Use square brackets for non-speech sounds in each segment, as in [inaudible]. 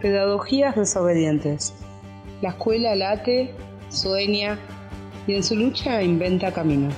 Pedagogías desobedientes. La escuela late, sueña y en su lucha inventa caminos.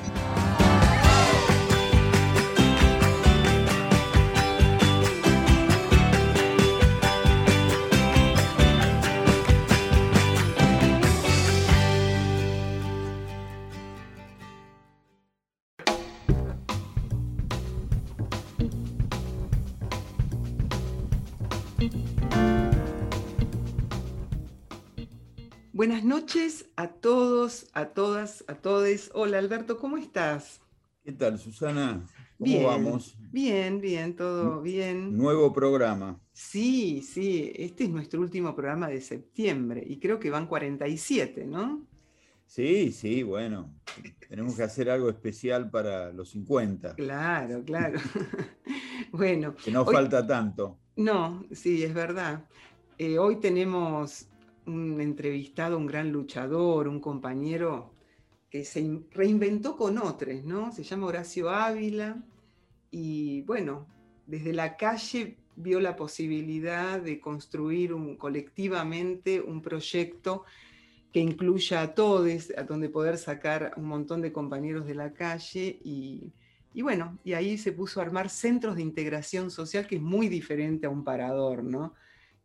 Buenas noches a todos, a todas, a todes. Hola Alberto, ¿cómo estás? ¿Qué tal, Susana? ¿Cómo bien, vamos? Bien, bien, todo bien. Nuevo programa. Sí, sí, este es nuestro último programa de septiembre y creo que van 47, ¿no? Sí, sí, bueno. Tenemos que hacer algo especial para los 50. Claro, claro. [laughs] bueno. Que no hoy- falta tanto. No, sí, es verdad. Eh, hoy tenemos un entrevistado, un gran luchador, un compañero que se in- reinventó con otros, ¿no? Se llama Horacio Ávila y bueno, desde la calle vio la posibilidad de construir colectivamente un proyecto que incluya a todos, a donde poder sacar un montón de compañeros de la calle y, y bueno, y ahí se puso a armar centros de integración social, que es muy diferente a un parador, ¿no?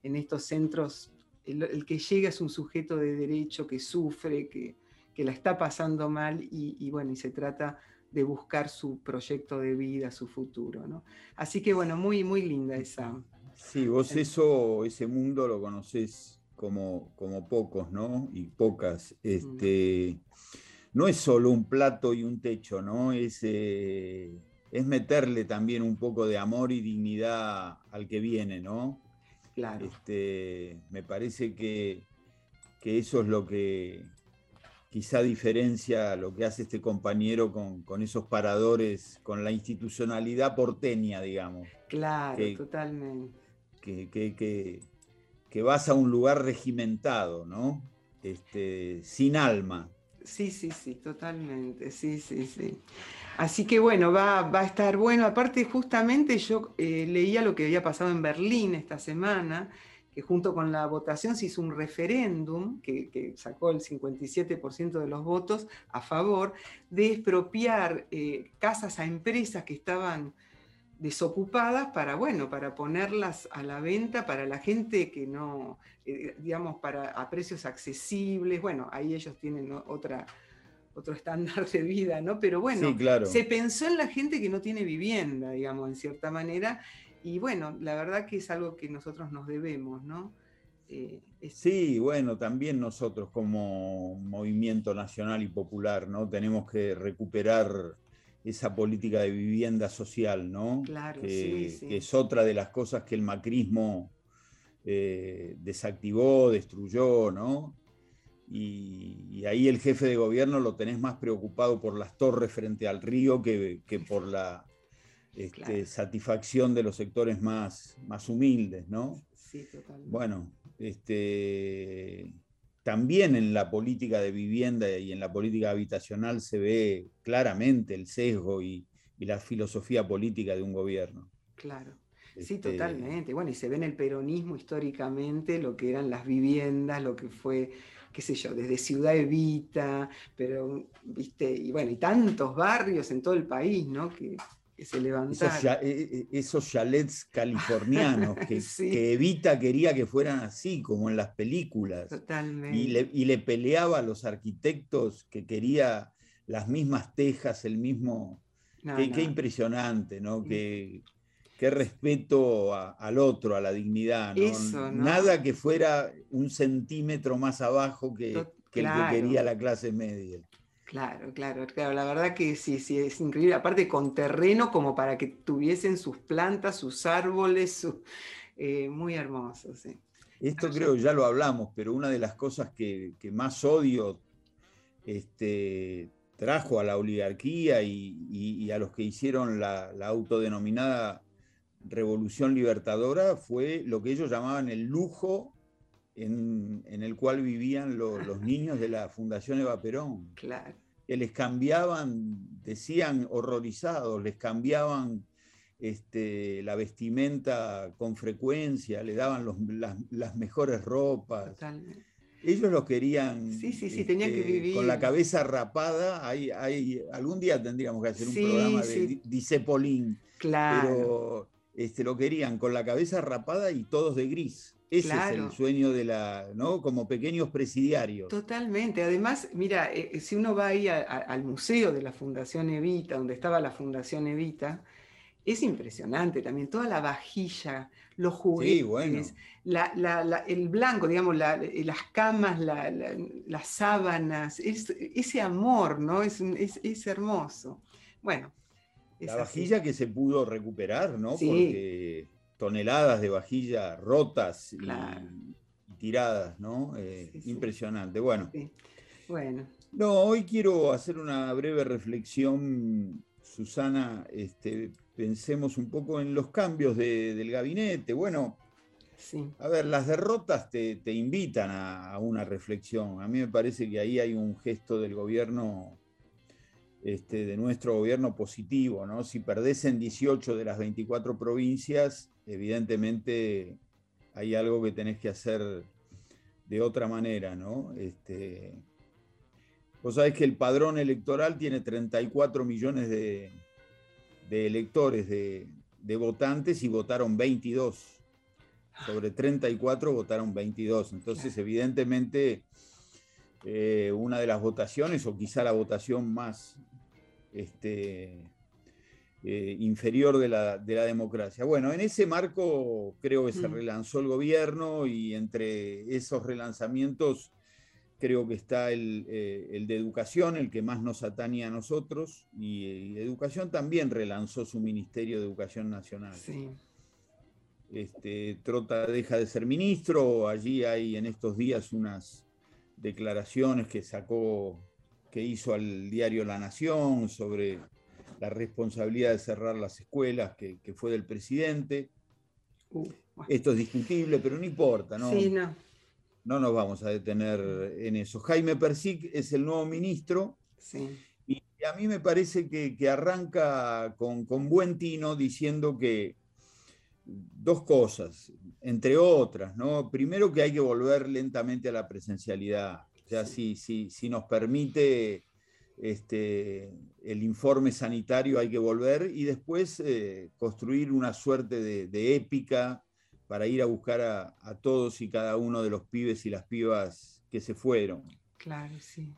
En estos centros, el, el que llega es un sujeto de derecho que sufre, que, que la está pasando mal y, y bueno, y se trata de buscar su proyecto de vida, su futuro, ¿no? Así que bueno, muy, muy linda esa. Sí, vos eso, ese mundo lo conocés como, como pocos, ¿no? Y pocas. Este, no es solo un plato y un techo, ¿no? Es, eh, es meterle también un poco de amor y dignidad al que viene, ¿no? Claro, Este, me parece que, que eso es lo que quizá diferencia lo que hace este compañero con, con esos paradores, con la institucionalidad porteña, digamos, claro, que- totalmente. que, que- que- que vas a un lugar regimentado, ¿no? Este, sin alma. Sí, sí, sí, totalmente, sí, sí, sí. Así que bueno, va, va a estar bueno. Aparte, justamente yo eh, leía lo que había pasado en Berlín esta semana, que junto con la votación se hizo un referéndum que, sacó el 57% de los votos a favor de expropiar eh, casas a empresas que estaban desocupadas para, bueno, para ponerlas a la venta para la gente que no, eh, digamos, para, a precios accesibles. Bueno, ahí ellos tienen otra, otro estándar de vida, ¿no? Pero bueno, sí, claro. se pensó en la gente que no tiene vivienda, digamos, en cierta manera. Y bueno, la verdad que es algo que nosotros nos debemos, ¿no? Eh, es- Sí, bueno, también nosotros como movimiento nacional y popular, ¿no? Tenemos que recuperar esa política de vivienda social, ¿no? Claro, que, sí, sí. que es otra de las cosas que el macrismo eh, desactivó, destruyó, ¿no? Y, y ahí el jefe de gobierno lo tenés más preocupado por las torres frente al río que, que por la este, Claro. satisfacción de los sectores más, más humildes, ¿no? sí, totalmente. Bueno, este, también en la política de vivienda y en la política habitacional se ve claramente el sesgo y, y la filosofía política de un gobierno. Claro. Sí, Este, totalmente. Bueno, y se ve en el peronismo históricamente lo que eran las viviendas, lo que fue, qué sé yo, desde Ciudad Evita, pero, viste, y bueno, y tantos barrios en todo el país, ¿no? Que, que se levantaron. eh, eh, esos chalets [laughs] californianos que, Sí. que Evita quería que fueran así, como en las películas. Totalmente. y le, y le peleaba a los arquitectos que quería las mismas tejas, el mismo... No, qué, no. qué impresionante, ¿no? Qué, qué respeto a- al otro, a la dignidad, ¿no? Eso, ¿no? Nada que fuera un centímetro más abajo que, Tot- que el que quería la clase media. Claro, claro, claro. La verdad que sí, sí, es increíble. Aparte con terreno como para que tuviesen sus plantas, sus árboles, su- eh, muy hermoso, sí. Esto Pero creo ya lo hablamos, pero una de las cosas que, que más odio este, trajo a la oligarquía y, y- y a los que hicieron la, la autodenominada revolución libertadora fue lo que ellos llamaban el lujo en, en el cual vivían lo- los [laughs] niños de la Fundación Eva Perón, Claro. que les cambiaban, decían horrorizados, les cambiaban este, la vestimenta con frecuencia, le daban las, mejores ropas. Ellos lo querían sí, sí, sí, tenían que este, vivir. con la cabeza rapada. Hay, hay, algún día tendríamos que hacer un programa de Disepolín. Claro. Pero este, lo querían con la cabeza rapada y todos de gris. Ese es el sueño de la, ¿no? Como pequeños presidiarios. Totalmente. Además, mira, eh, eh, si uno va ahí al museo de la Fundación Evita, donde estaba la Fundación Evita, es impresionante también. Toda la vajilla, los juguetes, el blanco, digamos, eh, las camas, las sábanas, ese amor, ¿no? Es, es hermoso. Bueno, la vajilla que se pudo recuperar, ¿no? Porque toneladas de vajilla rotas y, tiradas, ¿no? Eh, impresionante. Bueno. Bueno. No, hoy quiero hacer una breve reflexión, Susana. Este, pensemos un poco en los cambios del gabinete. Bueno, a ver, las derrotas te, invitan a, una reflexión. A mí me parece que ahí hay un gesto del gobierno este, de nuestro gobierno positivo, ¿no? Si perdés en 18 de las 24 provincias, evidentemente hay algo que tenés que hacer de otra manera, ¿no? Este, vos sabés que el padrón electoral tiene 34 millones de, electores, de, votantes, y votaron 22. Sobre 34 votaron 22. Entonces, evidentemente, eh, una de las votaciones, o quizá la votación más, este, eh, inferior de la, democracia. Bueno, en ese marco creo que se mm. relanzó el gobierno y entre esos relanzamientos creo que está el, eh, de educación, el que más nos atañe a nosotros, y, educación también relanzó su Ministerio de Educación Nacional. Este, Trota deja de ser ministro, allí hay en estos días unas declaraciones que sacó que hizo al diario La Nación sobre la responsabilidad de cerrar las escuelas, que, fue del presidente. Uh, Esto es discutible, pero no importa, ¿no? Sí, no. No nos vamos a detener en eso. Jaime Persic es el nuevo ministro. Sí. Y a mí me parece que, arranca con, buen tino diciendo que dos cosas, entre otras, ¿no? Primero que hay que volver lentamente a la presencialidad sea, si, si, nos permite este, el informe sanitario hay que volver y después eh, construir una suerte de, épica para ir a buscar a, todos y cada uno de los pibes y las pibas que se fueron. Claro, sí.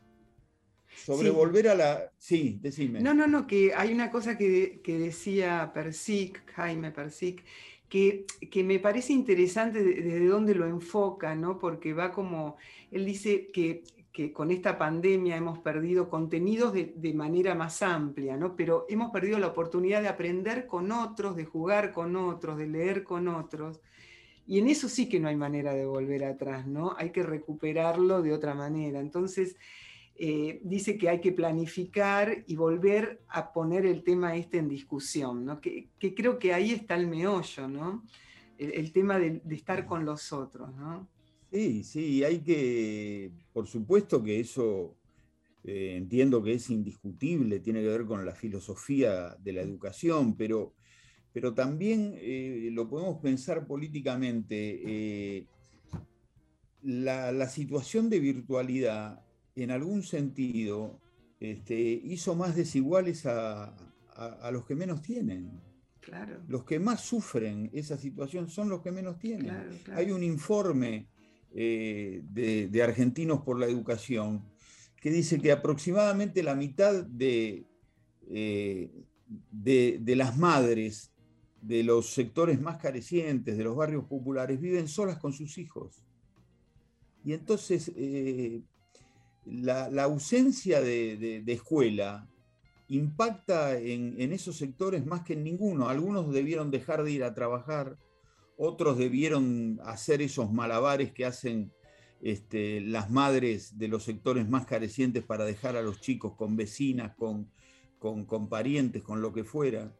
Sobre volver a la... Sí, decime. No, no, no, que hay una cosa que, decía Persic, Jaime Persic, que, me parece interesante desde dónde lo enfoca, ¿no? Porque va como, él dice que, que con esta pandemia hemos perdido contenidos de, de, manera más amplia, ¿no? Pero hemos perdido la oportunidad de aprender con otros, de jugar con otros, de leer con otros. Y en eso sí que no hay manera de volver atrás, ¿no? Hay que recuperarlo de otra manera. Entonces, eh, dice que hay que planificar y volver a poner el tema este en discusión, que, creo que ahí está el meollo, ¿no? el, tema de, estar con los otros. ¿no? Sí, sí, hay que, por supuesto que eso eh, entiendo que es indiscutible, tiene que ver con la filosofía de la educación, pero, pero también eh, lo podemos pensar políticamente. La, la situación de virtualidad en algún sentido, este, hizo más desiguales a, los que menos tienen. Claro. Los que más sufren esa situación son los que menos tienen. Hay un informe eh, de, Argentinos por la Educación que dice que aproximadamente la mitad de, eh, de, de, las madres de los sectores más carecientes, de los barrios populares, viven solas con sus hijos. Y entonces eh, la, ausencia de, escuela impacta en, esos sectores más que en ninguno. Algunos debieron dejar de ir a trabajar, otros debieron hacer esos malabares que hacen este, las madres de los sectores más carecientes para dejar a los chicos con vecinas, con, con, parientes, con lo que fuera.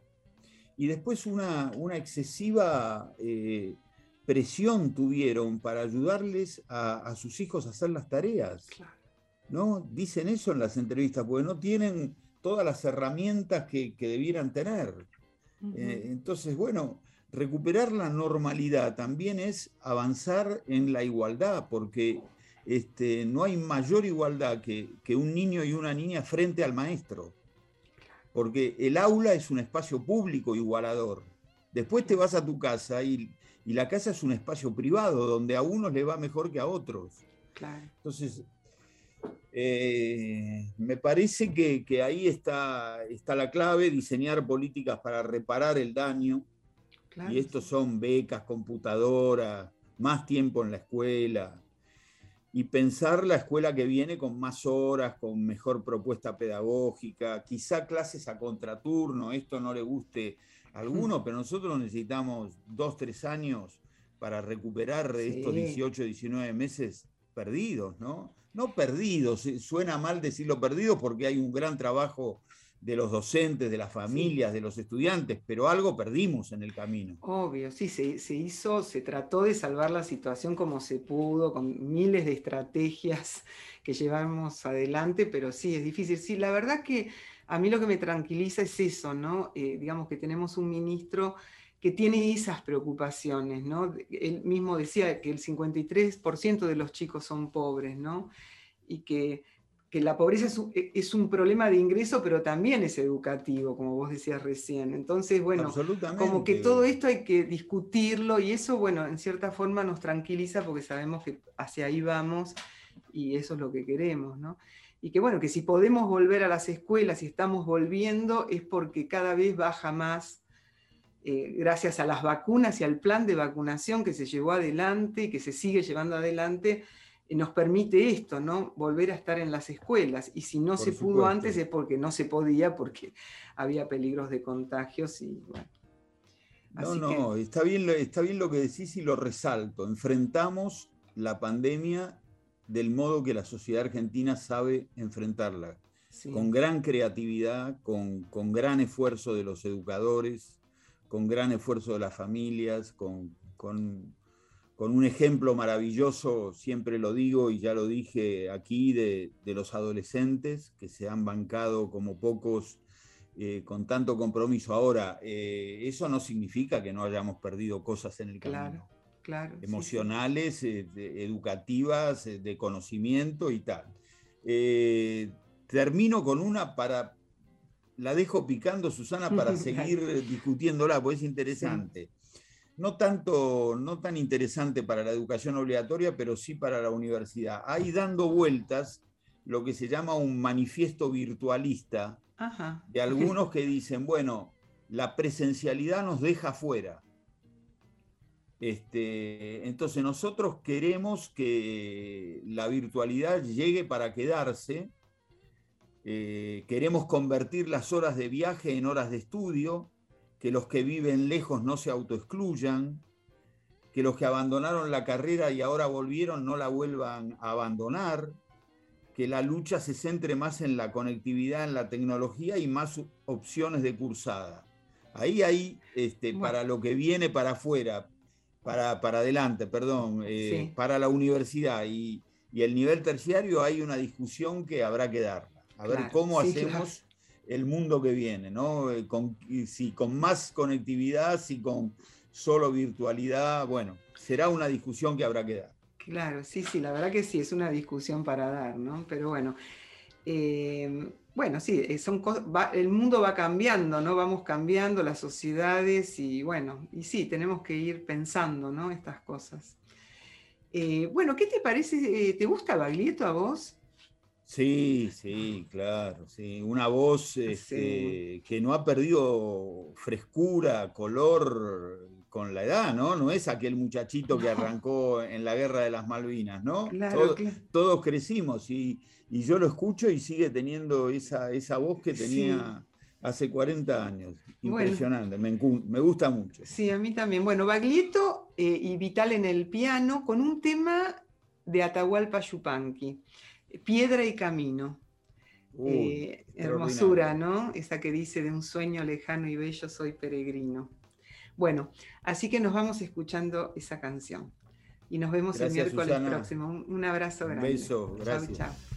Y después una, excesiva eh, presión tuvieron para ayudarles a, sus hijos a hacer las tareas. ¿No? Dicen eso en las entrevistas, porque no tienen todas las herramientas que, debieran tener. Eh, entonces, bueno, recuperar la normalidad también es avanzar en la igualdad, porque este, no hay mayor igualdad que, un niño y una niña frente al maestro, porque el aula es un espacio público igualador. Después te vas a tu casa y, la casa es un espacio privado donde a unos le va mejor que a otros. Entonces, eh, me parece que, ahí está, está, la clave, diseñar políticas para reparar el daño. Y estos son becas, computadoras, más tiempo en la escuela. Y pensar la escuela que viene con más horas, con mejor propuesta pedagógica, quizá clases a contraturno, esto no le guste a alguno, pero nosotros necesitamos dos, tres años para recuperar estos 18, 19 meses perdidos, ¿no? No perdidos, suena mal decirlo perdidos porque hay un gran trabajo de los docentes, de las familias, de los estudiantes, pero algo perdimos en el camino. Obvio, sí, se, se, hizo, se trató de salvar la situación como se pudo, con miles de estrategias [laughs] que llevamos adelante, pero sí, es difícil. Sí, la verdad que a mí lo que me tranquiliza es eso, ¿no? Eh, digamos que tenemos un ministro que tiene esas preocupaciones, ¿no? Él mismo decía que el 53% de los chicos son pobres, ¿no? Y que, la pobreza e, es un, problema de ingreso, pero también es educativo, como vos decías recién. Entonces, bueno, como que todo esto hay que discutirlo y eso, bueno, en cierta forma nos tranquiliza porque sabemos que hacia ahí vamos y eso es lo que queremos, ¿no? Y que bueno, que si podemos volver a las escuelas y estamos volviendo es porque cada vez baja más eh, gracias a las vacunas y al plan de vacunación que se llevó adelante y que se sigue llevando adelante, eh, nos permite esto, ¿no? Volver a estar en las escuelas. Y si no se pudo antes es porque no se podía, porque [laughs] había peligros de contagios y bueno. No, no, está, bien, está bien lo que decís y lo resalto. Enfrentamos la pandemia del modo que la sociedad argentina sabe enfrentarla. Con gran creatividad, con, con gran esfuerzo de los educadores, con gran esfuerzo de las familias, con, un ejemplo maravilloso, siempre lo digo y ya lo dije aquí, de, los adolescentes que se han bancado como pocos eh, con tanto compromiso. Ahora, eh, eso no significa que no hayamos perdido cosas en el camino. Claro, emocionales, eh, educativas, de conocimiento y tal. termino con una para, la dejo picando, Susana, para [laughs] seguir discutiéndola, porque es interesante. No, tanto, no tan interesante para la educación obligatoria, pero sí para la universidad. Hay dando vueltas lo que se llama un manifiesto virtualista de algunos que dicen, bueno, la presencialidad nos deja fuera. Este, entonces nosotros queremos que la virtualidad llegue para quedarse eh, queremos convertir las horas de viaje en horas de estudio, que los que viven lejos no se autoexcluyan, que los que abandonaron la carrera y ahora volvieron no la vuelvan a abandonar, que la lucha se centre más en la conectividad, en la tecnología y más opciones de cursada. Ahí hay, este, para lo que viene para afuera, para, para adelante, perdón, eh, para la universidad. Y, y el nivel terciario hay una discusión que habrá que dar a ver cómo hacemos el mundo que viene, ¿no? Eh, con, si con más conectividad, si con solo virtualidad, bueno, será una discusión que habrá que dar. Claro, sí, sí, la verdad que sí, es una discusión para dar, ¿no? Pero bueno, eh, bueno, sí, eh, son el mundo va cambiando, ¿no? Vamos cambiando las sociedades y bueno, y sí, tenemos que ir pensando, ¿no? Estas cosas. bueno, ¿qué te parece? ¿Te gusta Baglietto a vos? Sí, sí, claro, sí. Una voz este, que no ha perdido frescura, color con la edad, ¿no? No es aquel muchachito que arrancó en la guerra de las Malvinas, ¿no? Todos crecimos y, yo lo escucho y sigue teniendo esa, esa voz que tenía hace 40 años. Impresionante, me, gusta mucho. Sí, a mí también. Bueno, Baglietto eh, y Vital en el piano con un tema de Atahualpa Yupanqui. Piedra y camino. Eh, hermosura, ¿no? Esa que dice de un sueño lejano y bello soy peregrino. Bueno, así que nos vamos escuchando esa canción. Y nos vemos el miércoles próximo. Un, abrazo grande. Un beso, gracias. chao.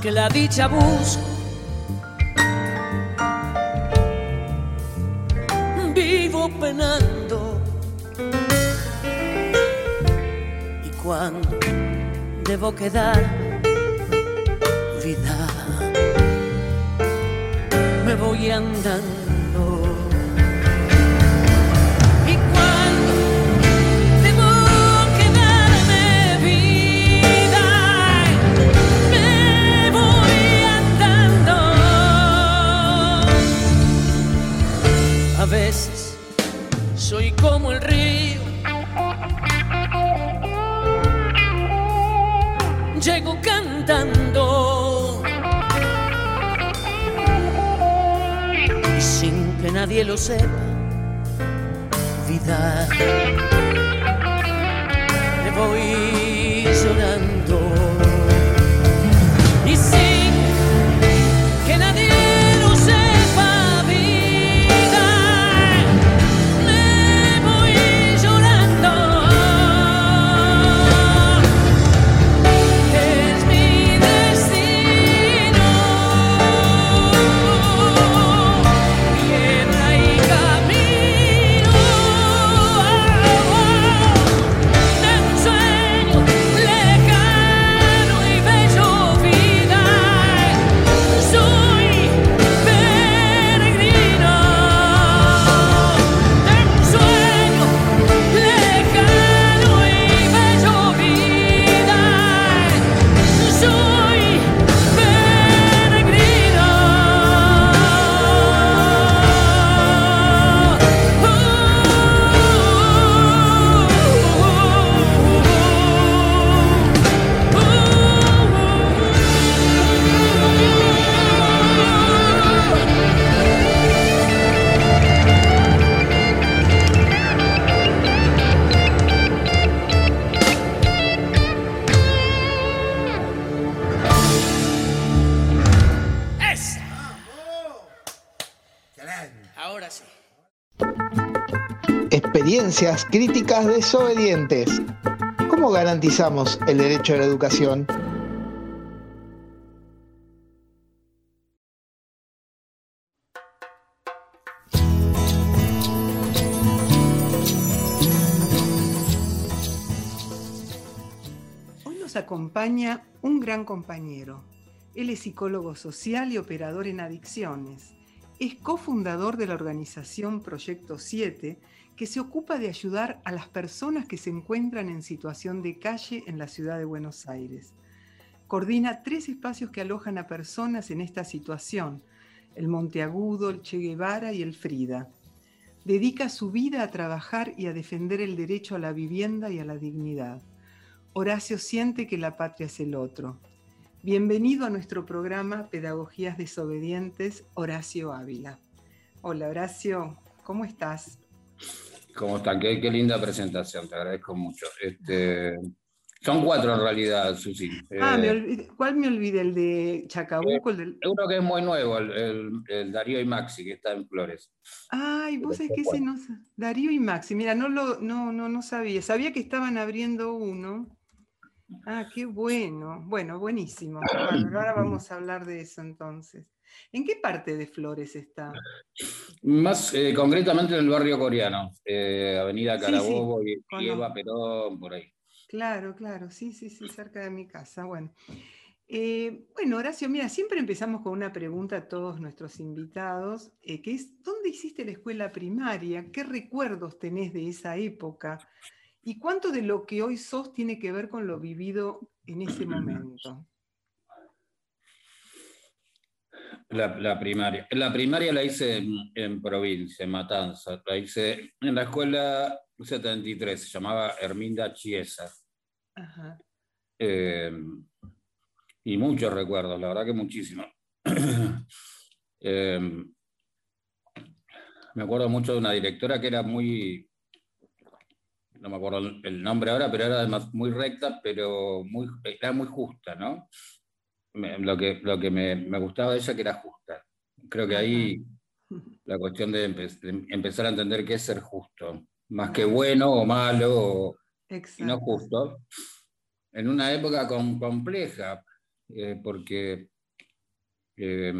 que la dicha busco. Vivo penando. Y cuando debo quedar, vida, me voy andando veces soy como el río. Llego cantando y sin que nadie lo sepa, vida me voy. Críticas desobedientes. ¿Cómo garantizamos el derecho a la educación? Hoy nos acompaña un gran compañero. Él es psicólogo social y operador en adicciones. Es cofundador de la organización Proyecto 7, que se ocupa de ayudar a las personas que se encuentran en situación de calle en la ciudad de Buenos Aires. Coordina tres espacios que alojan a personas en esta situación, el Monteagudo, el Che Guevara y el Frida. Dedica su vida a trabajar y a defender el derecho a la vivienda y a la dignidad. Horacio siente que la patria es el otro. Bienvenido a nuestro programa Pedagogías Desobedientes, Horacio Ávila. Hola Horacio, ¿cómo estás? ¿Cómo están? Qué, qué linda presentación, te agradezco mucho. Este, son cuatro en realidad, Susi. Ah, me Eh, olvidé- ¿cuál me olvidé? ¿El de Chacabuco? El del... uno que es muy nuevo, el, el- el Darío y Maxi, que está en Flores. Ay, vos sabés que ese no... Darío y Maxi, mira, no, lo, no, no, no sabía. Sabía que estaban abriendo uno. Ah, qué bueno. Bueno, buenísimo. Bárbaro, Ahora vamos a hablar de eso entonces. ¿En qué parte de Flores está? Más eh, concretamente en el barrio coreano, eh, Avenida Sí, sí, Carabobo y. Eva Perón, por ahí. Claro, claro, sí, sí, sí, cerca de mi casa. Bueno, Eh, bueno, Horacio, mira, siempre empezamos con una pregunta a todos nuestros invitados, eh, que es, ¿dónde hiciste la escuela primaria? ¿Qué recuerdos tenés de esa época? ¿Y cuánto de lo que hoy sos tiene que ver con lo vivido en ese [clears throat] momento? La, la primaria. La primaria la hice en, en provincia, en Matanza. La hice en la escuela 73, se llamaba Herminda Chiesa. Ajá. Eh, y muchos recuerdos, la verdad que muchísimo. [coughs] Eh, me acuerdo mucho de una directora que era muy, no me acuerdo el- el nombre ahora, pero era además muy recta, pero muy, era muy justa, ¿no? Me- lo que, lo que me, me gustaba de ella que era justa. Creo que ahí la cuestión de, empe- de empezar a entender qué es ser justo, más que bueno o malo o, y no justo, en una época com- compleja, eh, porque eh,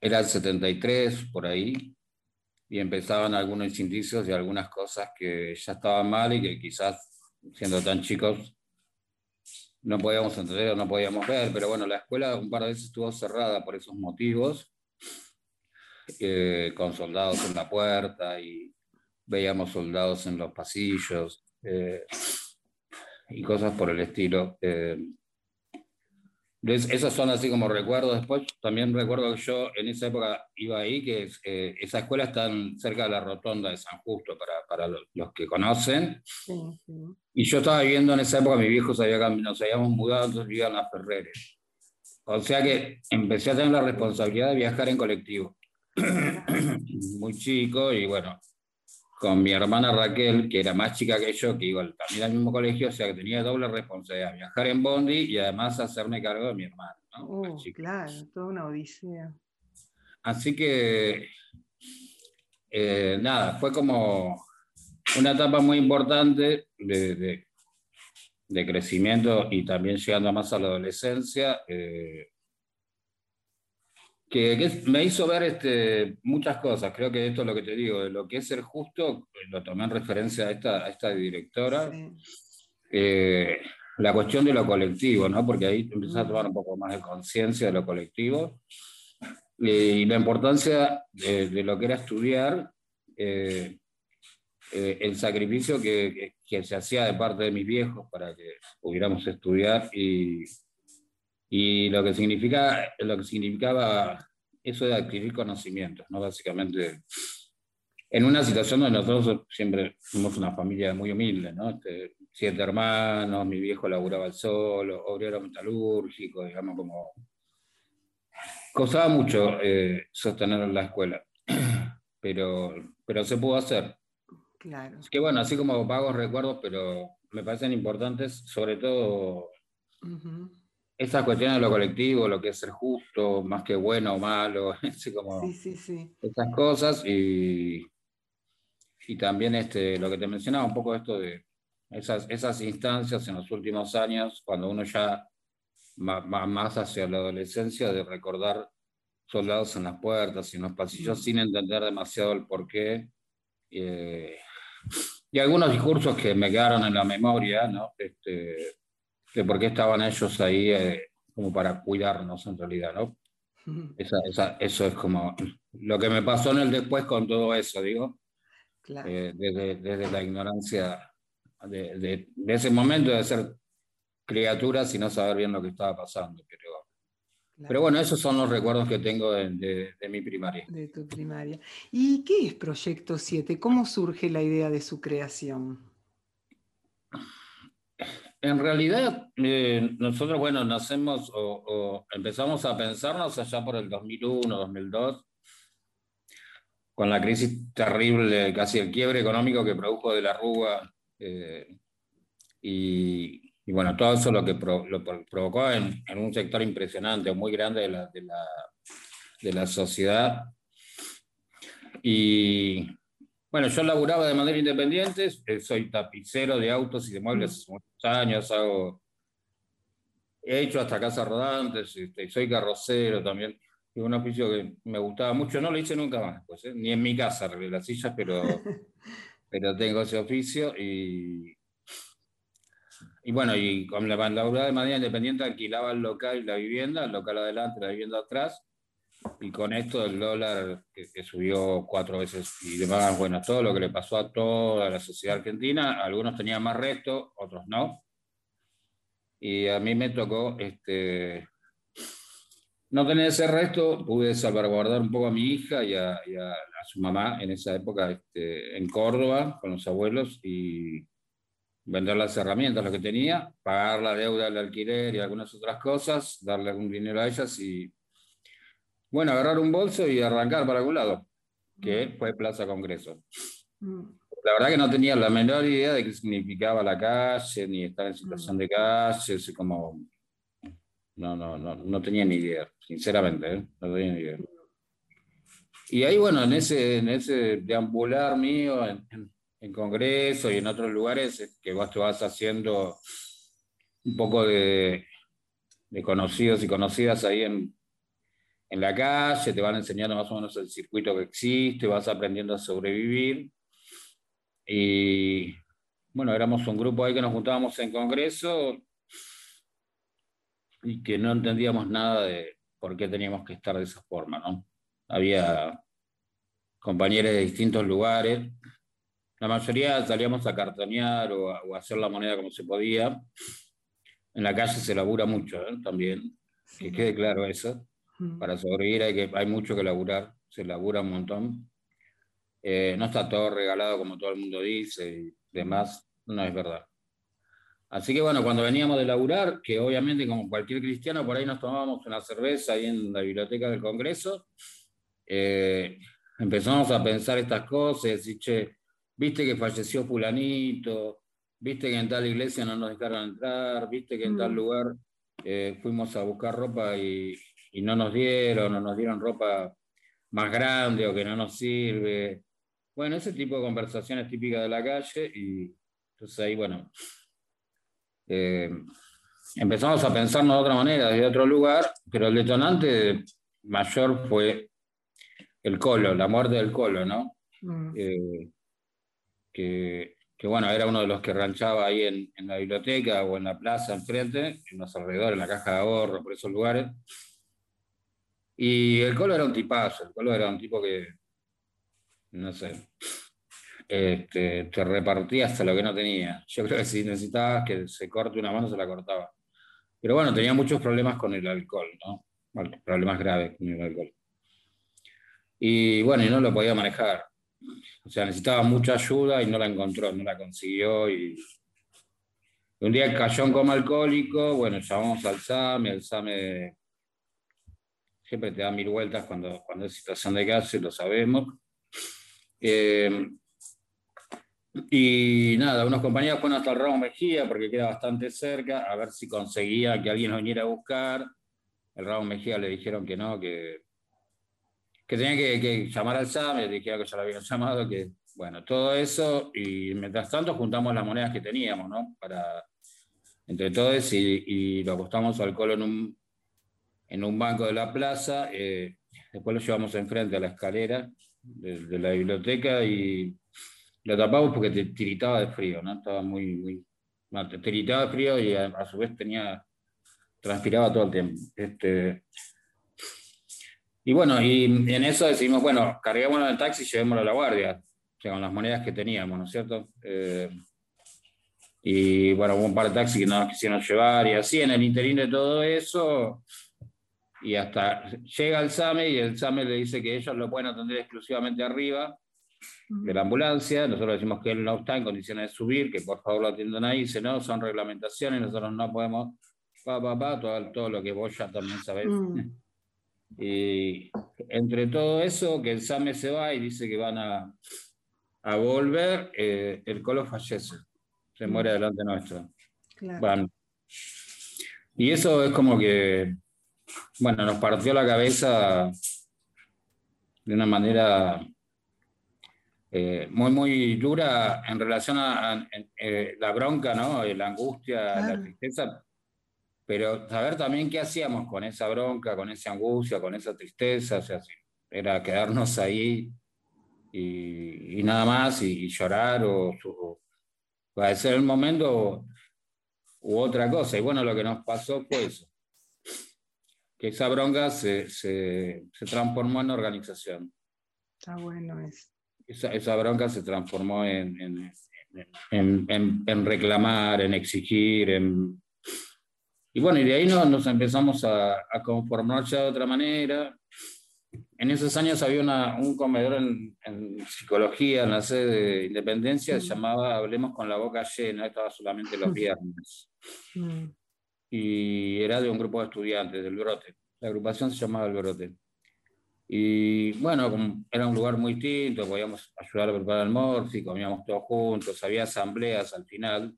era el 73 por ahí, y empezaban algunos indicios de algunas cosas que ya estaban mal y que quizás siendo tan chicos no podíamos entender o no podíamos ver, pero bueno, la escuela un par de veces estuvo cerrada por esos motivos, eh, con soldados en la puerta y veíamos soldados en los pasillos. eh, y cosas por el estilo. Eh, es- esos son así como recuerdos. Después también recuerdo que yo en esa época iba ahí, que eh, esa escuela está cerca de la rotonda de San Justo, para, para los, los que conocen. Sí, sí. Y yo estaba viviendo en esa época, mi viejo se había, nos habíamos mudado, entonces vivía en las Ferreres. O sea que empecé a tener la responsabilidad de viajar en colectivo. [clears throat] Muy chico y bueno, con mi hermana Raquel, que era más chica que yo, que iba al- también al mismo colegio, o sea que tenía doble responsabilidad, viajar en Bondi y además hacerme cargo de mi hermano. ¿no? Oh, claro, toda una odisea. Así que, eh, nada, fue como una etapa muy importante de, de- de crecimiento y también llegando más a la adolescencia, eh, que, que me hizo ver este, muchas cosas. Creo que esto es lo que te digo, de lo que es ser justo, lo tomé en referencia a esta, a esta directora. Sí. Eh, la cuestión de lo colectivo, ¿no? Porque ahí empiezas a tomar un poco más de conciencia de lo colectivo eh, y la importancia de, de lo que era estudiar, eh, eh, el sacrificio que, que- que se hacía de parte de mis viejos para que pudiéramos estudiar y, y lo, que significa, lo que significaba eso de adquirir conocimientos, ¿no? Básicamente, en una situación donde nosotros siempre fuimos una familia muy humilde, ¿no? Este, siete hermanos, mi viejo laburaba el solo, obrero metalúrgico, digamos, como... Costaba mucho eh, sostener la escuela, [clears throat] pero, pero se pudo hacer. Claro. Es que bueno, así como vagos recuerdos, pero me parecen importantes, sobre todo. Estas cuestiones de lo colectivo, lo que es ser justo, más que bueno o malo, [laughs] así como Sí, sí, sí. estas cosas y, y también este, lo que te mencionaba, un poco esto de esas, esas instancias en los últimos años, cuando uno ya va más hacia la adolescencia, de recordar soldados en las puertas y en los pasillos sin entender demasiado el porqué. Eh, y algunos discursos que me quedaron en la memoria, ¿no? Este, de por qué estaban ellos ahí eh, como para cuidarnos en realidad, ¿no? [laughs] Esa, esa, eso es como lo que me pasó en el después con todo eso, digo, claro. eh, desde, desde, la ignorancia de, de, de, ese momento de ser criaturas y no saber bien lo que estaba pasando. Pero, claro. pero bueno, esos son los recuerdos que tengo de, de, mi primaria. De tu primaria. ¿Y qué es Proyecto 7? ¿Cómo surge la idea de su creación? En realidad, eh, nosotros, bueno, nacemos o, o, empezamos a pensarnos allá por el 2001, 2002, con la crisis terrible, casi el quiebre económico que produjo de la Rúa. Eh, y, y, bueno, todo eso lo que pro, lo provocó en, en, un sector impresionante, muy grande de la, de la, de la sociedad. Y bueno, yo laburaba de manera independiente, eh, soy tapicero de autos y de muebles hace muchos años, hago, he hecho hasta casas rodantes, este, soy carrocero también, es un oficio que me gustaba mucho, no lo hice nunca más, pues, ¿eh? ni en mi casa arreglé las sillas, pero, [laughs] pero tengo ese oficio y, y bueno, y con la laburaba de manera independiente alquilaba el local y la vivienda, el local adelante, la vivienda atrás, y con esto el dólar que, que, subió cuatro veces y demás, bueno, todo lo que le pasó a toda la sociedad argentina, algunos tenían más resto, otros no. Y a mí me tocó este, no tener ese resto, pude salvaguardar un poco a mi hija y a, y a, a su mamá en esa época este, en Córdoba con los abuelos y vender las herramientas, lo que tenía, pagar la deuda del alquiler y algunas otras cosas, darle algún dinero a ellas y bueno, agarrar un bolso y arrancar para algún lado, que fue Plaza Congreso. La verdad que no tenía la menor idea de qué significaba la calle, ni estar en situación de calle, así como... No, no, no, no tenía ni idea, sinceramente, ¿eh? no tenía ni idea. Y ahí, bueno, en ese, en ese deambular mío, en, en, en Congreso y en otros lugares, que vos te vas haciendo un poco de, de conocidos y conocidas ahí en, en la calle, te van enseñando más o menos el circuito que existe, vas aprendiendo a sobrevivir. Y bueno, éramos un grupo ahí que nos juntábamos en congreso y que no entendíamos nada de por qué teníamos que estar de esa forma, ¿no? Había compañeros de distintos lugares. La mayoría salíamos a cartonear o a, o a hacer la moneda como se podía. En la calle se labura mucho ¿eh? también, que quede claro eso para sobrevivir hay, que, hay mucho que laburar, se labura un montón. Eh, no está todo regalado como todo el mundo dice y demás, no es verdad. Así que bueno, cuando veníamos de laburar, que obviamente como cualquier cristiano, por ahí nos tomábamos una cerveza ahí en la biblioteca del Congreso, eh, empezamos a pensar estas cosas, che, viste que falleció fulanito, viste que en tal iglesia no nos dejaron entrar, viste que en mm. tal lugar eh, fuimos a buscar ropa y, y no nos dieron, o nos dieron ropa más grande o que no nos sirve. Bueno, ese tipo de conversaciones típicas de la calle y entonces ahí, bueno, eh, empezamos a pensarnos de otra manera, desde otro lugar, pero el detonante mayor fue el colo, la muerte del colo, ¿no? Mm. Eh, que, que, bueno, era uno de los que ranchaba ahí en, en, la biblioteca o en la plaza enfrente, en los alrededores, en la caja de ahorro, por esos lugares. Y el Colo era un tipazo, el Colo era un tipo que, no sé, este, te repartía hasta lo que no tenía. Yo creo que si necesitabas que se corte una mano, se la cortaba. Pero bueno, tenía muchos problemas con el alcohol, ¿no? Problemas graves con el alcohol. Y bueno, y no lo podía manejar. O sea, necesitaba mucha ayuda y no la encontró, no la consiguió. Y un día cayó en coma alcohólico, bueno, llamamos al SAME, el SAME siempre te da mil vueltas cuando, cuando es situación de cárcel, lo sabemos. Eh, y nada, unos compañeros fueron hasta el Ramo Mejía porque queda bastante cerca, a ver si conseguía que alguien lo viniera a buscar. El Ramo Mejía le dijeron que no, que, que tenía que, llamar al SAM, le dijeron que ya lo habían [laughs] llamado, que, Bueno, todo eso, y mientras tanto juntamos las monedas que teníamos, ¿no? Para, entre todos, y, y lo apostamos alcohol en un, en un banco de la plaza, eh, después lo llevamos enfrente a la escalera de, de, la biblioteca y lo tapamos porque te tiritaba de frío, ¿no? Estaba muy, muy, no, te tiritaba de frío y a, a, su vez tenía, transpiraba todo el tiempo. Este, y bueno, y en eso decidimos, bueno, carguémoslo en el taxi y llevémoslo a la guardia, o sea, con las monedas que teníamos, ¿no es cierto? Eh, y bueno, hubo un par de taxis que no nos quisieron llevar y así, en el interín de todo eso, y hasta llega el SAME y el SAME le dice que ellos lo pueden atender exclusivamente arriba de la ambulancia, nosotros decimos que él no está en condiciones de subir, que por favor lo atiendan ahí, dice no, son reglamentaciones, nosotros no podemos, pa, pa, pa, todo, todo lo que vos ya también sabés. Mm. [laughs] Y entre todo eso, que el SAME se va y dice que van a, a volver, eh, el Colo fallece, se muere delante nuestro. Claro. Bueno, y eso es como que bueno, nos partió la cabeza de una manera eh, muy, muy dura en relación a, a eh, la bronca, ¿no? la angustia, claro. la tristeza, pero saber también qué hacíamos con esa bronca, con esa angustia, con esa tristeza, o sea, era quedarnos ahí y, y nada más, y, y llorar o, o el momento u otra cosa. Y bueno, lo que nos pasó fue eso que esa bronca se, se, se, transformó en organización. Está bueno eso. Esa, esa bronca se transformó en, en, en, en, en reclamar, en exigir, en... Y bueno, y de ahí nos, nos empezamos a, a, conformar ya de otra manera. En esos años había una, un comedor en, psicología en la sede de Independencia, mm. se llamaba Hablemos con la boca llena, estaba solamente los [laughs] viernes. Y era de un grupo de estudiantes del Brote. La agrupación se llamaba El Brote. Y bueno, era un lugar muy distinto, podíamos ayudar a preparar el morfi, comíamos todos juntos, había asambleas al final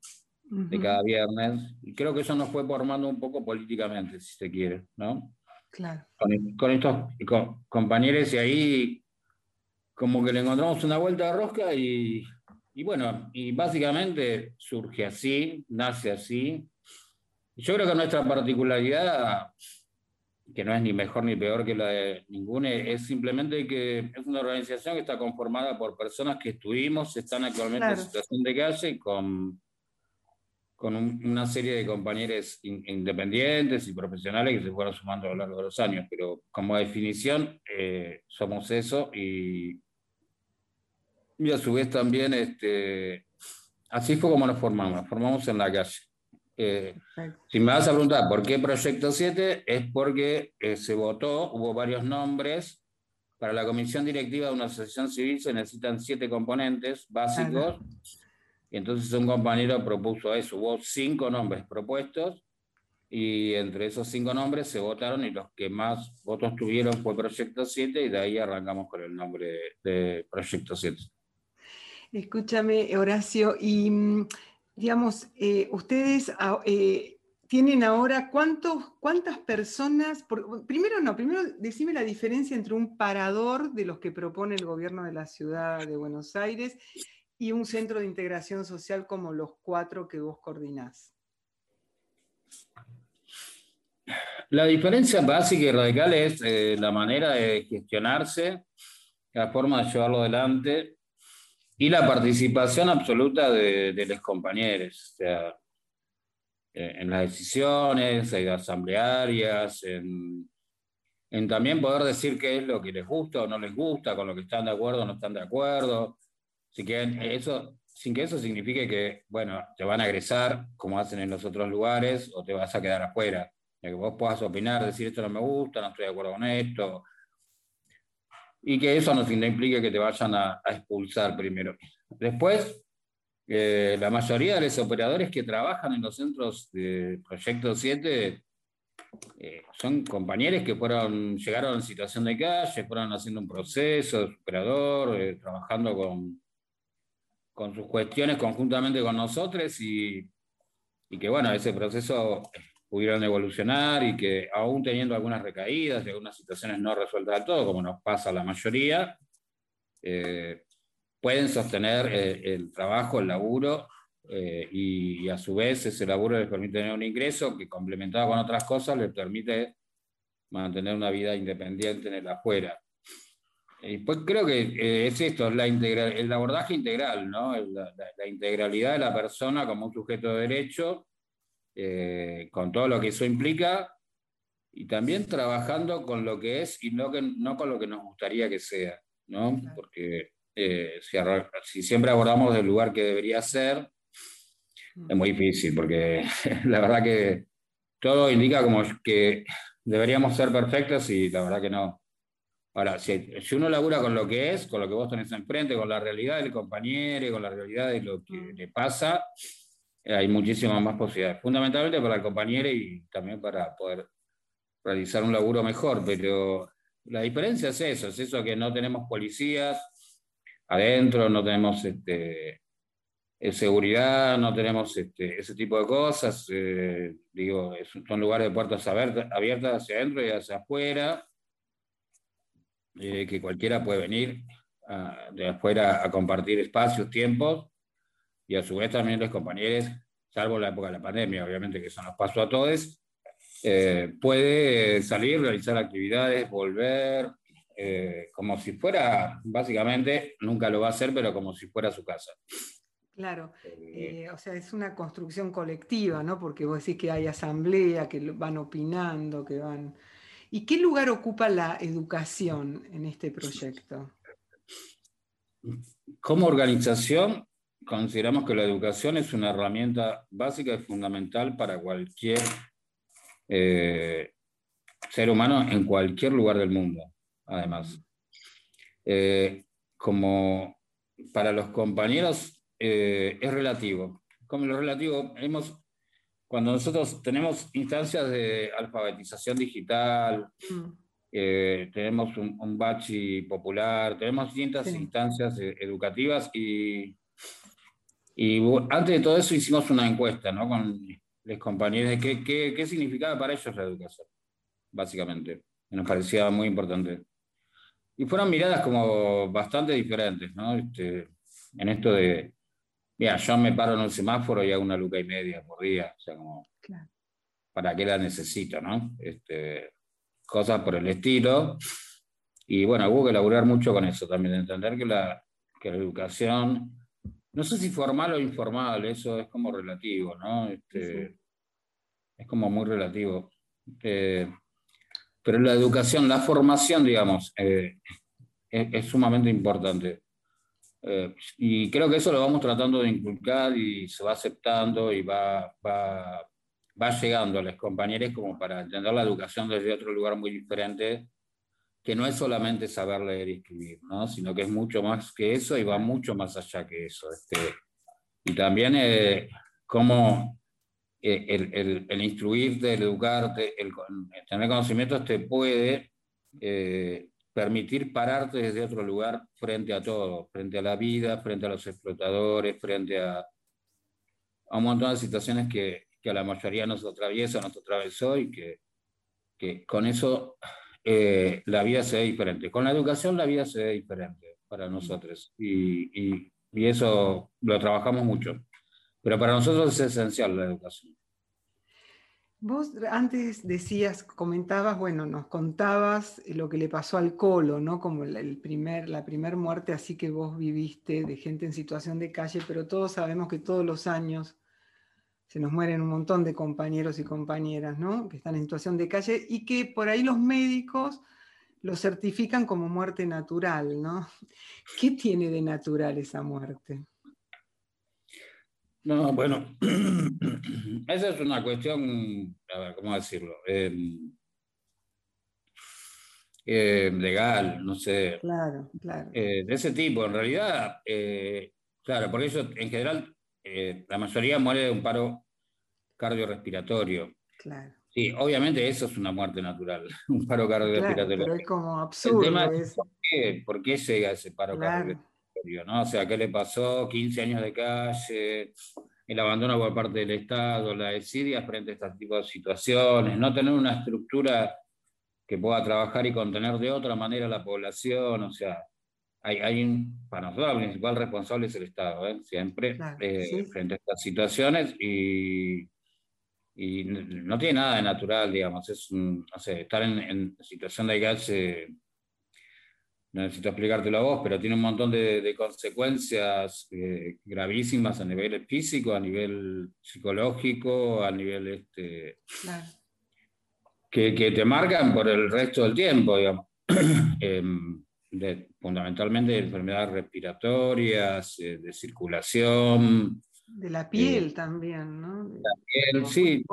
uh -huh. de cada viernes, y creo que eso nos fue formando un poco políticamente, si se quiere, ¿no? Claro. Con, con estos con, compañeros y ahí como que le encontramos una vuelta de rosca y, y bueno, y básicamente surge así, nace así, yo creo que nuestra particularidad, que no es ni mejor ni peor que la de ninguna, es simplemente que es una organización que está conformada por personas que estuvimos, están actualmente claro. en situación de calle con, con un, una serie de compañeros in, independientes y profesionales que se fueron sumando a lo largo de los años, pero como definición eh, somos eso y, y a su vez también este, así fue como nos formamos, nos formamos en la calle. Eh, si me vas a preguntar por qué Proyecto 7, es porque eh, se votó, hubo varios nombres. Para la comisión directiva de una asociación civil se necesitan siete componentes básicos. Y entonces un compañero propuso eso. Hubo cinco nombres propuestos y entre esos cinco nombres se votaron y los que más votos tuvieron fue Proyecto 7 y de ahí arrancamos con el nombre de, de Proyecto 7. Escúchame, Horacio, y mm, digamos, eh, ustedes eh, tienen ahora cuántos, cuántas personas, primero no, primero decime la diferencia entre un parador de los que propone el gobierno de la ciudad de Buenos Aires y un centro de integración social como los cuatro que vos coordinás. La diferencia básica y radical es eh, la manera de gestionarse, la forma de llevarlo adelante y la participación absoluta de, de los compañeros, o sea, eh, en las decisiones, en asamblearias, en, en, también poder decir qué es lo que les gusta o no les gusta, con lo que están de acuerdo o no están de acuerdo. Así que eso, sin que eso signifique que, bueno, te van a agresar como hacen en los otros lugares o te vas a quedar afuera. Que vos puedas opinar, decir esto no me gusta, no estoy de acuerdo con esto, y que eso no implique que te vayan a, expulsar primero. Después, eh, la mayoría de los operadores que trabajan en los centros de Proyecto 7 eh, son compañeros que fueron, llegaron en situación de calle, fueron haciendo un proceso de operador, eh, trabajando con, con sus cuestiones conjuntamente con nosotros y, y que bueno, ese proceso pudieron evolucionar y que aún teniendo algunas recaídas y algunas situaciones no resueltas del todo, como nos pasa a la mayoría, eh, pueden sostener eh, el trabajo, el laburo, eh, y, a su vez ese laburo les permite tener un ingreso que complementado con otras cosas les permite mantener una vida independiente en el afuera. Y pues creo que eh, es esto, es la el abordaje integral, ¿no? La, integralidad de la persona como un sujeto de derecho, eh, con todo lo que eso implica, y también trabajando con lo que es y no, que, no con lo que nos gustaría que sea, ¿no? Porque eh, si, si, siempre abordamos del lugar que debería ser, es muy difícil, porque [laughs] la verdad que todo indica como que deberíamos ser perfectos y la verdad que no. Ahora, si, uno labura con lo que es, con lo que vos tenés enfrente, con la realidad del compañero, con la realidad de lo que le pasa, hay muchísimas más posibilidades. Fundamentalmente para el compañero y también para poder realizar un laburo mejor, pero la diferencia es eso, es eso que no tenemos policías adentro, no tenemos este, eh, seguridad, no tenemos este, ese tipo de cosas. Eh, digo, son lugares de puertas abiertas, hacia adentro y hacia afuera, eh, que cualquiera puede venir de afuera a compartir espacios, tiempos, y a su vez también los compañeros, salvo la época de la pandemia, obviamente que eso nos pasó a todos, puede salir, realizar actividades, volver, como si fuera, básicamente, nunca lo va a hacer, pero como si fuera su casa. Claro, eh, o sea, es una construcción colectiva, ¿no? Porque vos decís que hay asamblea, que van opinando, que van... ¿Y qué lugar ocupa la educación en este proyecto? Como organización, consideramos que la educación es una herramienta básica y fundamental para cualquier eh, ser humano en cualquier lugar del mundo, además. Eh, como para los compañeros eh, es relativo. Como lo relativo, hemos, cuando nosotros tenemos instancias de alfabetización digital, mm. eh, tenemos un, un, bachi popular, tenemos distintas instancias educativas y, y antes de todo eso hicimos una encuesta ¿no? con los compañeros de qué, qué, qué significaba para ellos la educación, básicamente. Nos parecía muy importante. Y fueron miradas como bastante diferentes, ¿no? Este, en esto de, Mira, yo me paro en el semáforo y hago una luca y media por día, o sea, como, ¿para qué la necesito, no? Este, cosas por el estilo. Y bueno, hubo que laburar mucho con eso también, entender que la, que la educación, no sé si formal o informal, eso es como relativo, ¿no? Este, es como muy relativo. Eh, pero la educación, la formación, digamos, eh, es, sumamente importante. Eh, y creo que eso lo vamos tratando de inculcar y se va aceptando y va, va, va llegando a los compañeros como para entender la educación desde otro lugar muy diferente, que no es solamente saber leer y escribir, ¿no? sino que es mucho más que eso y va mucho más allá que eso. Este, y también eh, cómo eh, el, el, el, instruirte, el educarte, el, tener conocimientos te puede permitir pararte desde otro lugar frente a todo, frente a la vida, frente a los explotadores, frente a, a un montón de situaciones que, que, a la mayoría nos atraviesa, nos atravesó y que, que con eso eh, la vida se ve diferente. Con la educación la vida se ve diferente para nosotros y, y, y eso lo trabajamos mucho. Pero para nosotros es esencial la educación. Vos antes decías, comentabas, bueno, nos contabas lo que le pasó al colo, ¿no? Como el primer, la primera muerte así que vos viviste de gente en situación de calle, pero todos sabemos que todos los años se nos mueren un montón de compañeros y compañeras, ¿no? Que están en situación de calle y que por ahí los médicos lo certifican como muerte natural, ¿no? [laughs] ¿Qué tiene de natural esa muerte? No, bueno, [clears throat] esa es una cuestión, a ver, ¿cómo decirlo? Em, em, legal, no sé. Claro, claro. Eh, de ese tipo, en realidad, eh, claro, por eso en general eh, la mayoría muere de un paro cardiorrespiratorio. Claro. Sí, obviamente eso es una muerte natural, [laughs] un paro cardiorrespiratorio. pero es como absurdo. ¿por, qué, llega ese paro cardiorrespiratorio? ¿no? O sea, ¿qué le pasó? 15 años de calle, el abandono por parte del Estado, la desidia frente a este tipo de situaciones, no tener una estructura que pueda trabajar y contener de otra manera la población, o sea, hay, hay un, para nosotros el principal responsable es el Estado, ¿eh? siempre, eh, frente a estas situaciones y, y no tiene nada de natural, digamos, es, no sé, estar en, en situación de calle no necesito explicártelo a vos, pero tiene un montón de, consecuencias eh, gravísimas a nivel físico, a nivel psicológico, a nivel este, que, que, te marcan por el resto del tiempo, digamos. [clears throat] Fundamentalmente de enfermedades respiratorias, eh, de circulación. De la piel eh, también, ¿no? De la piel, sí.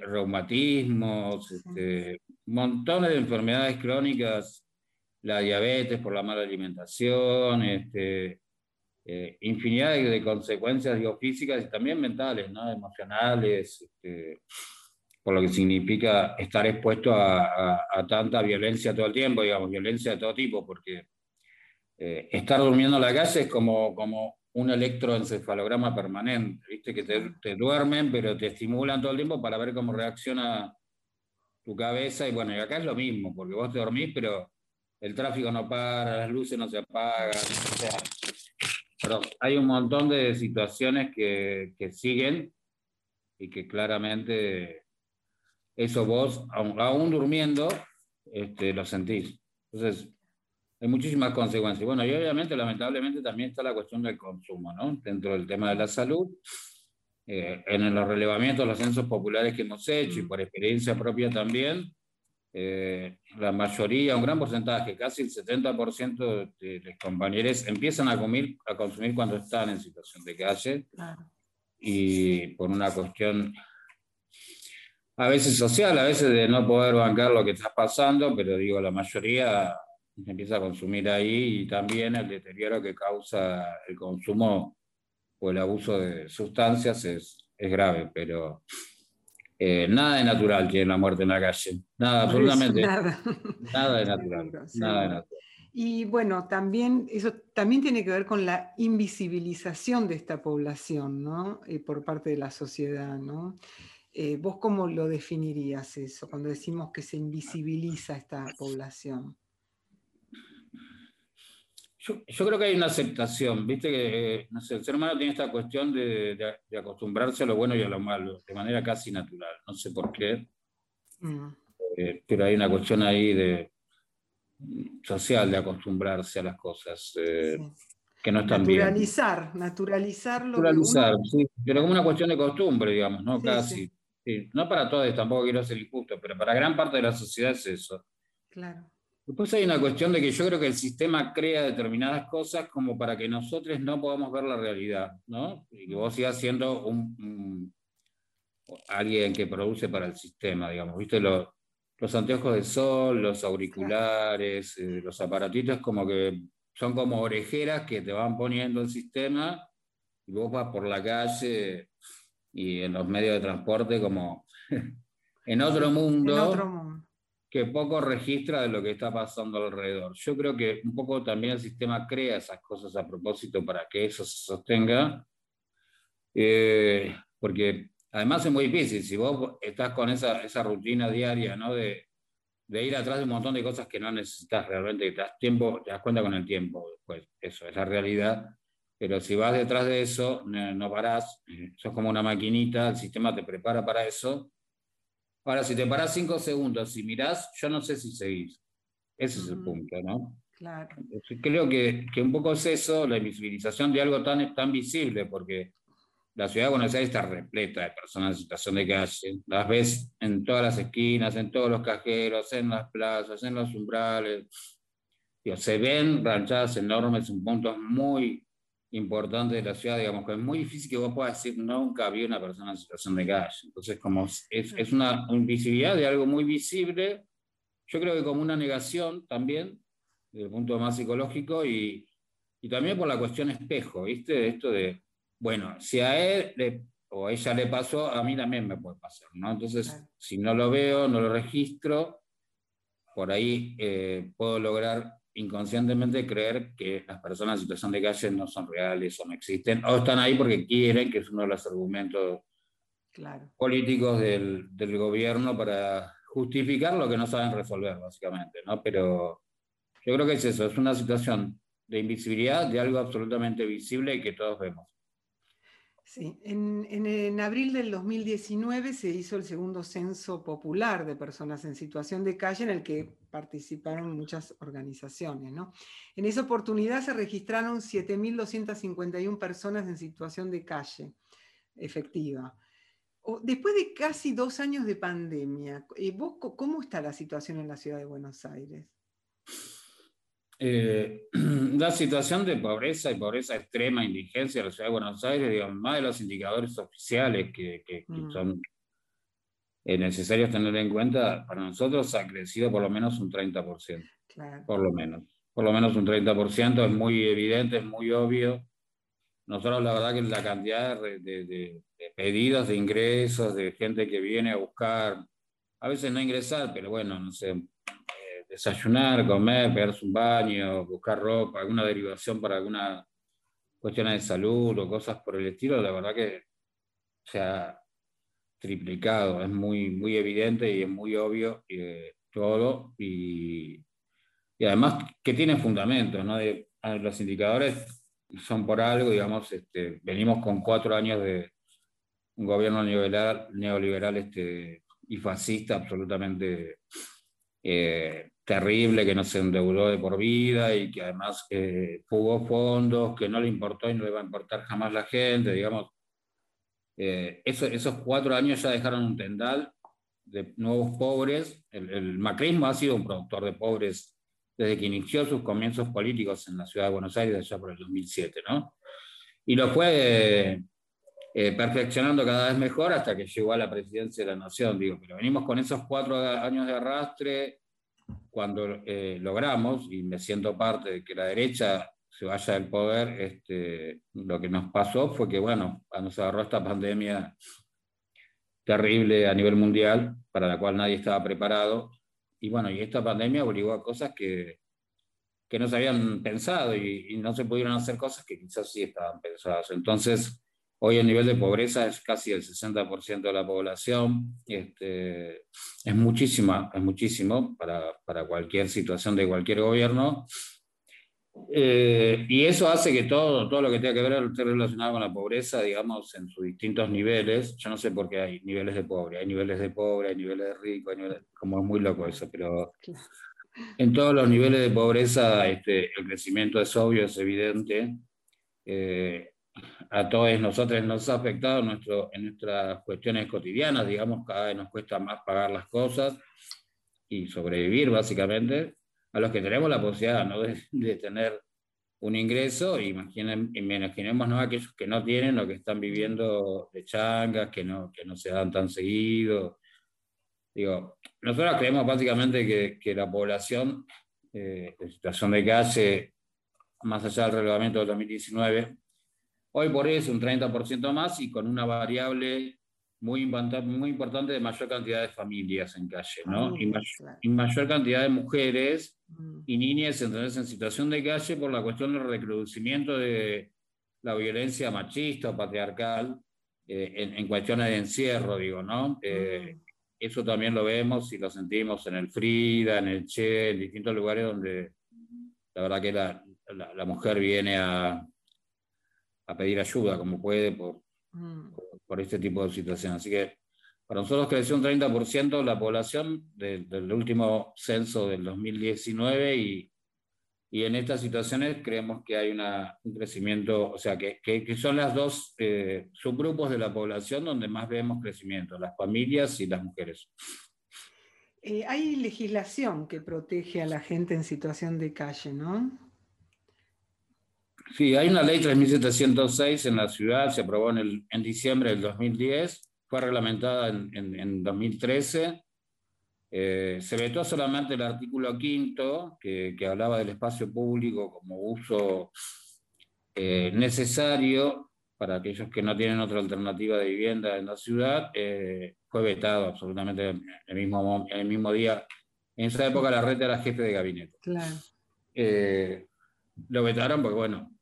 reumatismos, este, montones de enfermedades crónicas la diabetes por la mala alimentación, este, eh, infinidad de, consecuencias biofísicas y también mentales, ¿no? emocionales, este, por lo que significa estar expuesto a, tanta violencia todo el tiempo, digamos, violencia de todo tipo, porque eh, estar durmiendo en la calle es como, como un electroencefalograma permanente, ¿viste? que te, te, duermen, pero te estimulan todo el tiempo para ver cómo reacciona tu cabeza, y bueno, y acá es lo mismo, porque vos te dormís, pero el tráfico no para, las luces no se apagan. pero hay un montón de situaciones que, que, siguen y que claramente eso vos, aún, durmiendo, este, lo sentís. Entonces, hay muchísimas consecuencias. Bueno, y obviamente, lamentablemente, también está la cuestión del consumo, ¿no? Dentro del tema de la salud. Eh, en los relevamientos, los censos populares que hemos hecho y por experiencia propia también, eh, la mayoría, un gran porcentaje, casi el 70% de los compañeros empiezan a, comer, a consumir cuando están en situación de calle y por una cuestión a veces social, a veces de no poder bancar lo que está pasando, pero digo, la mayoría empieza a consumir ahí y también el deterioro que causa el consumo o el abuso de sustancias es, es grave, pero eh, nada de natural tiene la muerte en la calle. Nada, absolutamente. Nada. nada de [laughs] natural. Nada de natural. Y bueno, también eso también tiene que ver con la invisibilización de esta población, ¿no? Eh, por parte de la sociedad, ¿no? Eh, ¿Vos cómo lo definirías eso cuando decimos que se invisibiliza esta población? Yo, creo que hay una aceptación, viste que eh, no sé, el ser humano tiene esta cuestión de, acostumbrarse a lo bueno y a lo malo, de manera casi natural, no sé por qué, mm. eh, pero hay una cuestión ahí de social de acostumbrarse a las cosas eh, que no están naturalizar, bien. Naturalizar, naturalizar. sí, pero como una cuestión de costumbre, digamos, ¿no? casi. No para todos, tampoco quiero ser injusto, pero para gran parte de la sociedad es eso. Claro. Después hay una cuestión de que yo creo que el sistema crea determinadas cosas como para que nosotros no podamos ver la realidad, ¿no? Y que vos sigas siendo un, alguien que produce para el sistema, digamos. ¿Viste? Los, los anteojos de sol, los auriculares, eh, los aparatitos como que son como orejeras que te van poniendo el sistema y vos vas por la calle y en los medios de transporte como [laughs] en otro mundo. En otro mundo que poco registra de lo que está pasando alrededor. Yo creo que un poco también el sistema crea esas cosas a propósito para que eso se sostenga, eh, porque además es muy difícil, si vos estás con esa, esa rutina diaria ¿no? de, de, ir atrás de un montón de cosas que no necesitas realmente, te das, tiempo, te das cuenta con el tiempo, pues eso es la realidad. Pero si vas detrás de eso, no, parás, sos como una maquinita, el sistema te prepara para eso, Ahora, si te parás cinco segundos y mirás, yo no sé si seguís. Ese es el punto, ¿no? Claro. Creo que, que, un poco es eso, la invisibilización de algo tan, tan visible, porque la ciudad de Buenos Aires está repleta de personas en situación de calle. Las ves en todas las esquinas, en todos los cajeros, en las plazas, en los umbrales. se ven ranchadas enormes en puntos muy importante de la ciudad, digamos, que es muy difícil que vos puedas decir, nunca vi una persona en situación de calle. Entonces, como es, es una invisibilidad de algo muy visible, yo creo que como una negación también, desde el punto más psicológico, y, y también por la cuestión espejo, ¿viste? Esto de, bueno, si a él o a ella le pasó, a mí también me puede pasar, ¿no? Entonces, si no lo veo, no lo registro, por ahí eh, puedo lograr inconscientemente creer que las personas en situación de calle no son reales o no existen, o están ahí porque quieren, que es uno de los argumentos políticos del, del, gobierno para justificar lo que no saben resolver, básicamente, ¿no? Pero yo creo que es eso, es una situación de invisibilidad de algo absolutamente visible y que todos vemos. Sí, en, abril del 2019 se hizo el segundo censo popular de personas en situación de calle en el que participaron muchas organizaciones. En esa oportunidad se registraron 7.251 personas en situación de calle efectiva. Después de casi dos años de pandemia, eh, ¿cómo está la situación en la ciudad de Buenos Aires? Eh, [clears throat] la situación de pobreza y pobreza extrema, indigencia de la ciudad de Buenos Aires, digamos, más de los indicadores oficiales que, mm. son eh, necesarios tener en cuenta, para nosotros ha crecido por lo menos un 30%. Por lo menos. Por lo menos un 30%, es muy evidente, es muy obvio. Nosotros la verdad que la cantidad de, de pedidos de ingresos, de gente que viene a buscar, a veces no ingresar, pero bueno, no sé, desayunar, comer, pegarse un baño, buscar ropa, alguna derivación para alguna cuestión de salud o cosas por el estilo, la verdad que se ha triplicado, es muy, muy evidente y es muy obvio eh, todo y, y, además que tiene fundamentos, ¿no? Los indicadores son por algo, digamos, este, venimos con cuatro años de un gobierno neoliberal, neoliberal este, y fascista absolutamente eh, terrible, que no se endeudó de por vida y que además eh, jugó fondos, que no le importó y no le va a importar jamás la gente, digamos. Eh, esos cuatro años ya dejaron un tendal de nuevos pobres. El, macrismo ha sido un productor de pobres desde que inició sus comienzos políticos en la ciudad de Buenos Aires, allá por el 2007, ¿no? Y lo fue eh, perfeccionando cada vez mejor hasta que llegó a la presidencia de la nación, digo, pero venimos con esos cuatro años de arrastre, cuando eh, logramos, y me siento parte de que la derecha se vaya del poder, este, lo que nos pasó fue que, bueno, se agarró esta pandemia terrible a nivel mundial, para la cual nadie estaba preparado, y bueno, y esta pandemia obligó a cosas que, que no se habían pensado y, y no se pudieron hacer cosas que quizás sí estaban pensadas. Entonces, Hoy el nivel de pobreza es casi el 60% de la población. Este, es muchísima, es muchísimo para, para, cualquier situación de cualquier gobierno. Eh, y eso hace que todo, todo lo que tenga que ver esté relacionado con la pobreza, digamos, en sus distintos niveles, yo no sé por qué hay niveles de pobre, hay niveles de pobre, hay niveles de rico, hay niveles, como es muy loco eso, pero en todos los niveles de pobreza este, el crecimiento es obvio, es evidente. Eh, a todos nosotros nos ha afectado nuestro, en nuestras cuestiones cotidianas, digamos, cada vez nos cuesta más pagar las cosas y sobrevivir básicamente, a los que tenemos la posibilidad ¿no? de, tener un ingreso, imaginen, imaginemos ¿no? aquellos que no tienen o que están viviendo de changas, que no, que no se dan tan seguido. Digo, nosotros creemos básicamente que, que la población eh, en situación de calle, más allá del reglamento del 2019, Hoy por eso un 30% más y con una variable muy, muy importante de mayor cantidad de familias en calle, ¿no? Ah, y, mayor cantidad de mujeres mm. y niñas entonces, en situación de calle por la cuestión del recrudecimiento de la violencia machista o patriarcal eh, en, cuestiones de encierro, digo, ¿no? Eh, mm. Eso también lo vemos y lo sentimos en el Frida, en el Che, en distintos lugares donde la verdad que la mujer viene a, a pedir ayuda como puede por, mm. por, este tipo de situaciones. Así que para nosotros creció un 30% la población del último censo del 2019 y, y, en estas situaciones creemos que hay una, un crecimiento, o sea, que, que, son las dos eh, subgrupos de la población donde más vemos crecimiento, las familias y las mujeres. Eh, hay legislación que protege a la gente en situación de calle, ¿no? Sí, hay una ley 3706 en la ciudad, se aprobó en, el, en diciembre del 2010, fue reglamentada en, en, 2013. Eh, se vetó solamente el artículo quinto, que, que, hablaba del espacio público como uso eh, necesario para aquellos que no tienen otra alternativa de vivienda en la ciudad. Eh, fue vetado absolutamente el mismo, el mismo día. En esa época la red era jefe de gabinete. Claro. lo vetaron porque, bueno,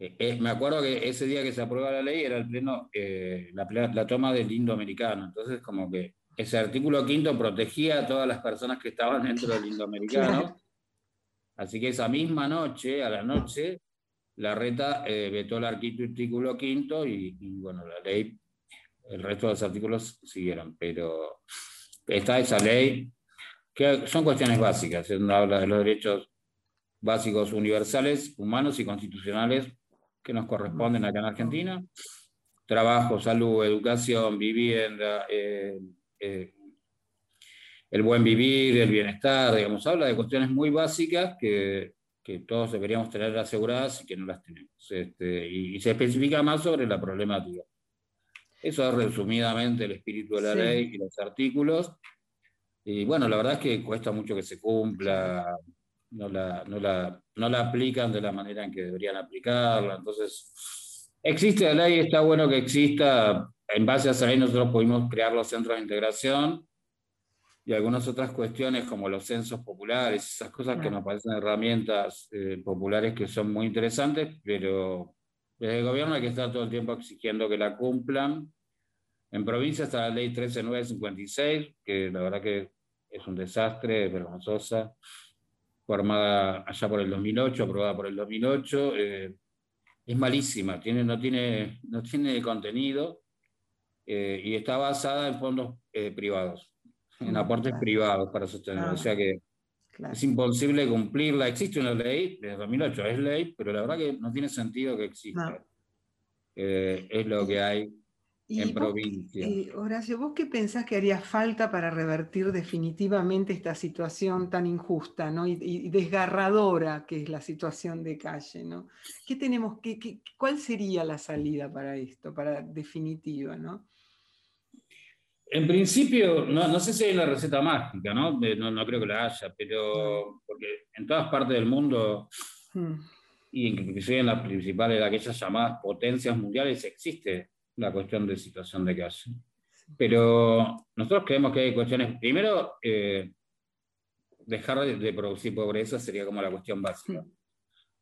eh, eh, me acuerdo que ese día que se aprueba la ley era el pleno, eh, la, toma del indoamericano. Entonces, como que ese artículo quinto protegía a todas las personas que estaban dentro del indoamericano. Así que esa misma noche, a la noche, la reta eh, vetó el artículo quinto y, bueno, la ley, el resto de los artículos siguieron, pero está esa ley, que son cuestiones básicas, habla de los derechos básicos universales, humanos y constitucionales que nos corresponden acá en Argentina, trabajo, salud, educación, vivienda, eh, eh, el buen vivir, el bienestar, digamos, habla de cuestiones muy básicas que que todos deberíamos tener aseguradas y que no las tenemos. Este, y, se especifica más sobre la problemática. Eso es resumidamente el espíritu de la ley y los artículos. Y bueno, la verdad es que cuesta mucho que se cumpla, no la, no la, no la aplican de la manera en que deberían aplicarla. Entonces, existe la ley, está bueno que exista. En base a esa ley nosotros pudimos crear los centros de integración y algunas otras cuestiones como los censos populares, esas cosas que nos parecen herramientas eh, populares que son muy interesantes, pero desde el gobierno hay que estar todo el tiempo exigiendo que la cumplan. En provincia está la ley 13956, que la verdad que es un desastre, vergonzosa, formada allá por el 2008, aprobada por el 2008. Eh, es malísima, tiene, no, tiene, no tiene contenido eh, y está basada en fondos privados en aportes privados para sostenerlo. O sea que es imposible cumplirla. Existe una ley desde 2008, es ley, pero la verdad que no tiene sentido que exista. Eh, es lo que hay en provincia. Y Horacio, ¿vos qué pensás que haría falta para revertir definitivamente esta situación tan injusta ¿no? y, desgarradora que es la situación de calle? ¿no? ¿Qué tenemos, qué, ¿Cuál sería la salida para esto, para definitiva? ¿no? En principio, no, sé si hay una receta mágica, ¿no? ¿no? creo que la haya, pero porque en todas partes del mundo, hmm. y inclusive en las principales, aquellas llamadas potencias mundiales, existe la cuestión de situación de calle. Pero nosotros creemos que hay cuestiones, primero, eh, dejar de, producir pobreza sería como la cuestión básica.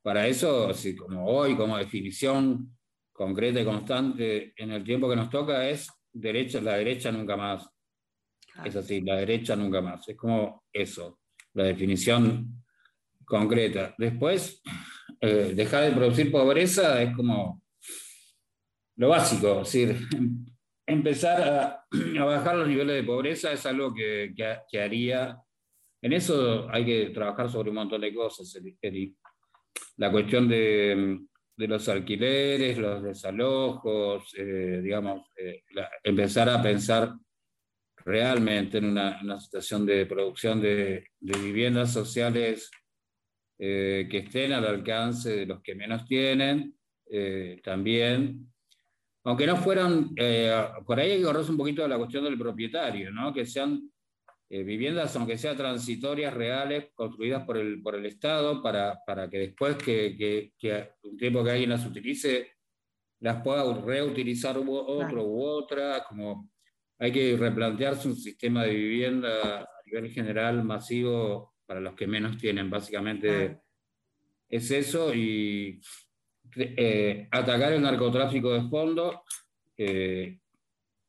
Para eso, así como hoy, como definición concreta y constante en el tiempo que nos toca, es derecha, la derecha nunca más. Es así, la derecha nunca más. Es como eso, la definición concreta. Después, eh, dejar de producir pobreza es como lo básico, es decir, empezar a, bajar los niveles de pobreza es algo que, que, haría. En eso hay que trabajar sobre un montón de cosas, La cuestión de, de los alquileres, los desalojos, eh, digamos, eh, empezar a pensar realmente en una, situación de producción de, viviendas sociales eh, que estén al alcance de los que menos tienen, también, aunque no fueran, por ahí hay que correrse un poquito de la cuestión del propietario, ¿no? que sean eh, viviendas, aunque sean transitorias, reales, construidas por el, por el Estado, para, para que después que, que, que, un tiempo que alguien las utilice, las pueda reutilizar otro u otra, como hay que replantearse un sistema de vivienda a nivel general masivo para los que menos tienen, básicamente. Es eso, y eh, atacar el narcotráfico de fondo, eh,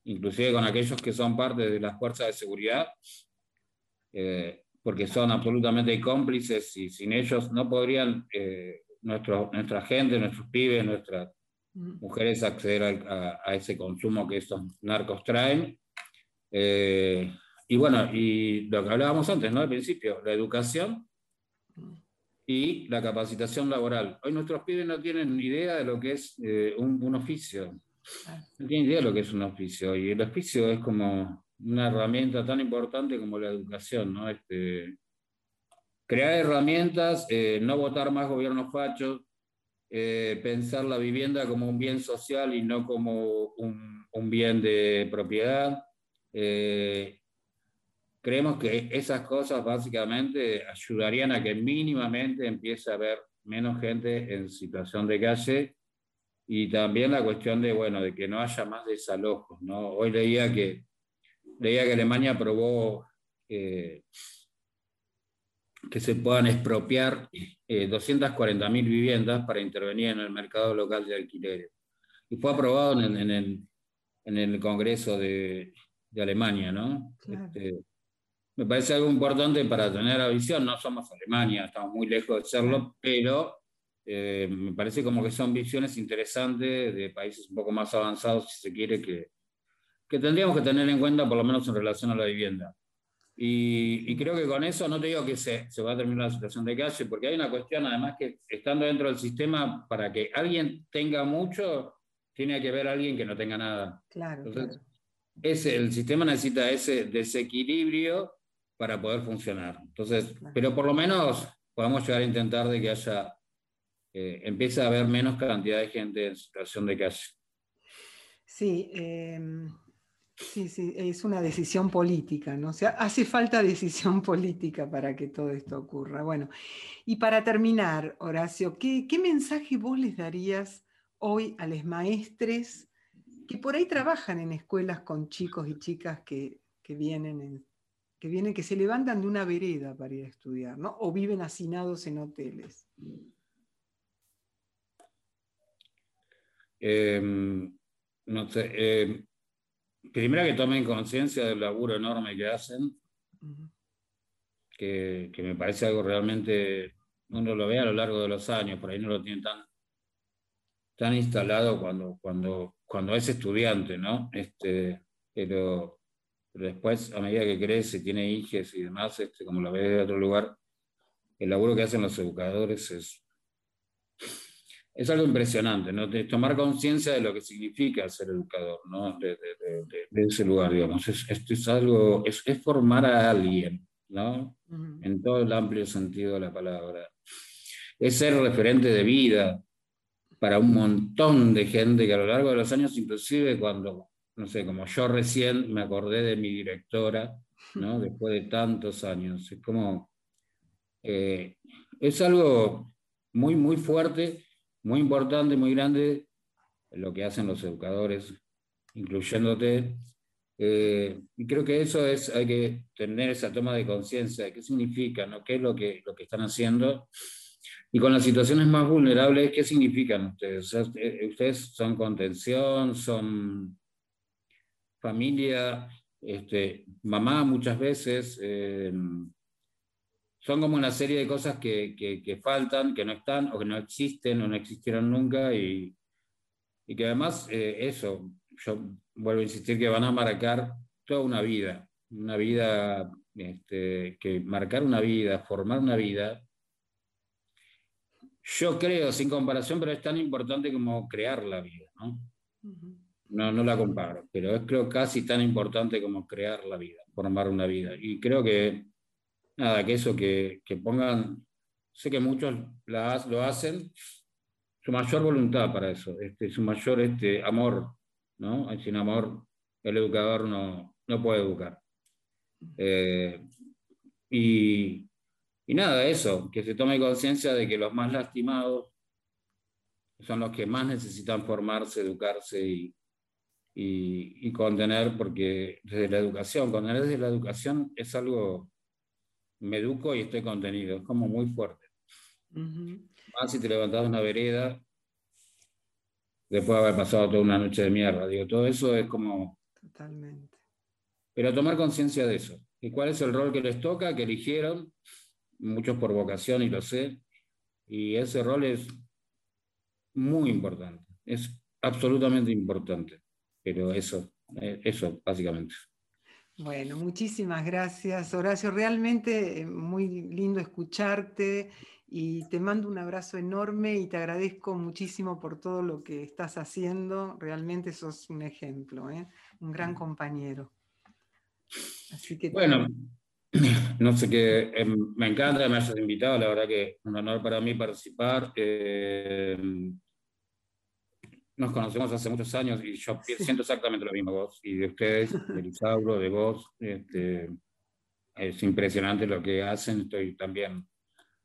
inclusive con aquellos que son parte de las fuerzas de seguridad, eh, porque son absolutamente cómplices y sin ellos no podrían eh, nuestra gente, nuestros pibes, nuestras mujeres acceder a, ese consumo que estos narcos traen. Eh, y bueno, y lo que hablábamos antes, ¿no? Al principio, la educación y la capacitación laboral. Hoy nuestros pibes no tienen ni idea de lo que es un, un, oficio. No tienen idea de lo que es un oficio. Y el oficio es como una herramienta tan importante como la educación, ¿no? Este, crear herramientas, eh, no votar más gobiernos fachos, eh, pensar la vivienda como un bien social y no como un, un bien de propiedad. Eh, creemos que esas cosas básicamente ayudarían a que mínimamente empiece a haber menos gente en situación de calle y también la cuestión de, bueno, de que no haya más desalojos. ¿no? Hoy leía que leía que Alemania aprobó eh, que se puedan expropiar eh, 240.000 viviendas para intervenir en el mercado local de alquileres. Y fue aprobado en, el, en el, Congreso de, de, Alemania, ¿no? Este, me parece algo importante para tener la visión. No somos Alemania, estamos muy lejos de serlo, pero eh, me parece como que son visiones interesantes de países un poco más avanzados, si se quiere, que, que tendríamos que tener en cuenta, por lo menos en relación a la vivienda. Y, creo que con eso no te digo que se, se, va a terminar la situación de calle, porque hay una cuestión, además, que estando dentro del sistema, para que alguien tenga mucho, tiene que haber alguien que no tenga nada. Claro. Entonces, Ese, el sistema necesita ese desequilibrio para poder funcionar. Entonces, pero por lo menos podemos llegar a intentar de que haya, eh, empiece a haber menos cantidad de gente en situación de calle. Sí, em, sí, sí, es una decisión política, ¿no? O sea, hace falta [laughs] decisión política para que todo esto ocurra. Bueno, y para terminar, Horacio, ¿qué, qué mensaje vos les darías hoy a los maestres que por ahí trabajan en escuelas con chicos y chicas que, que vienen en que vienen, que se levantan de una vereda para ir a estudiar, ¿no? O viven hacinados en hoteles. Em, no sé, em, primero que tomen conciencia del laburo enorme que hacen, que, me parece algo realmente, uno lo ve a lo largo de los años, por ahí no lo tienen tan, tan instalado cuando, cuando, cuando es estudiante, ¿no? Este, pero pero después, a medida que crece, tiene hijos y demás, este, como lo ve de otro lugar, el laburo que hacen los educadores es, es algo impresionante, ¿no? De tomar conciencia de lo que significa ser educador, ¿no? De, ese lugar, digamos. esto es algo, es, es, formar a alguien, ¿no? En todo el amplio sentido de la palabra. Es ser referente de vida para un montón de gente que a lo largo de los años, inclusive cuando no sé, como yo recién me acordé de mi directora, ¿no? Después de tantos años. Es como, eh, es algo muy, muy fuerte, muy importante, muy grande, lo que hacen los educadores, incluyéndote. Eh, y creo que eso es, hay que tener esa toma de conciencia de qué significa, ¿no? qué es lo que, lo que están haciendo. Y con las situaciones más vulnerables, ¿qué significan ustedes? Eh, ustedes son contención, son familia, este, mamá muchas veces. Eh, son como una serie de cosas que, que, faltan, que no están o que no existen o no existieron nunca y, y que además eh, eso, yo vuelvo a insistir que van a marcar toda una vida, una vida, este, que marcar una vida, formar una vida, yo creo, sin comparación, pero es tan importante como crear la vida. ¿no? No, no la comparo, pero es creo casi tan importante como crear la vida, formar una vida. Y creo que, nada, que eso, que, que pongan, sé que muchos la, lo hacen, su mayor voluntad para eso, este, su mayor este, amor, ¿no? Sin amor, el educador no, no puede educar. Eh, y, y nada, eso, que se tome conciencia de que los más lastimados son los que más necesitan formarse, educarse y, y, contener, porque desde la educación, contener desde la educación es algo, me educo y estoy contenido, es como muy fuerte. Más si te levantas de una vereda, después de haber pasado toda una noche de mierda, digo, todo eso es como... Totalmente. Pero tomar conciencia de eso, y cuál es el rol que les toca, que eligieron, muchos por vocación y lo sé, y ese rol es muy importante, es absolutamente importante pero eso, eh, eso básicamente. Bueno, muchísimas gracias, Horacio. Realmente eh, muy lindo escucharte y te mando un abrazo enorme y te agradezco muchísimo por todo lo que estás haciendo. Realmente sos un ejemplo, ¿eh? un gran compañero. Así que bueno, [clears throat] no sé qué, me encanta que me hayas invitado, la verdad que un honor para mí participar nos conocemos hace muchos años y yo siento exactamente lo mismo vos y de ustedes, [laughs] de Isauro, de vos. Este, es impresionante lo que hacen. Estoy también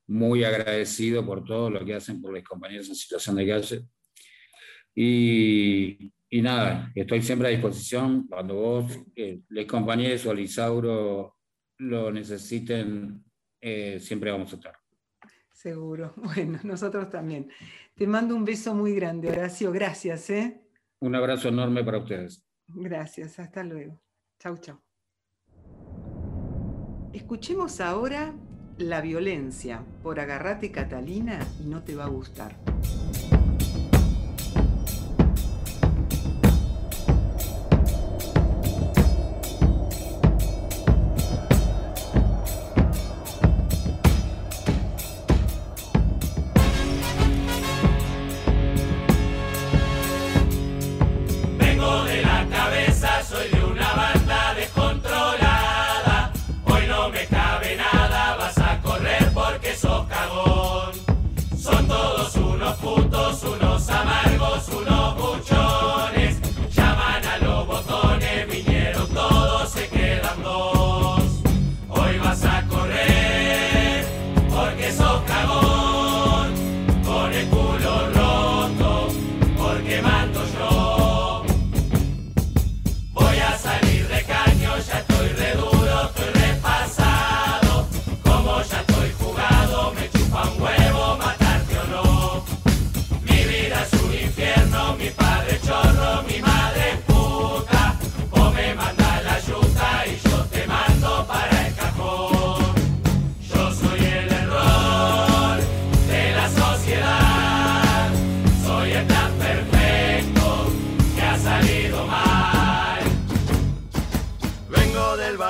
muy agradecido por todo lo que hacen por los compañeros en situación de calle. Y, y nada, estoy siempre a disposición cuando vos, eh, les compañeros o al Isauro lo necesiten, eh, siempre vamos a estar. Seguro. [laughs] Bueno, nosotros también. Te mando un beso muy grande, Horacio. Gracias. ¿eh? Un abrazo enorme para ustedes. Gracias. Hasta luego. Chau, chau. Escuchemos ahora La violencia por Agarrate Catalina y no te va a gustar.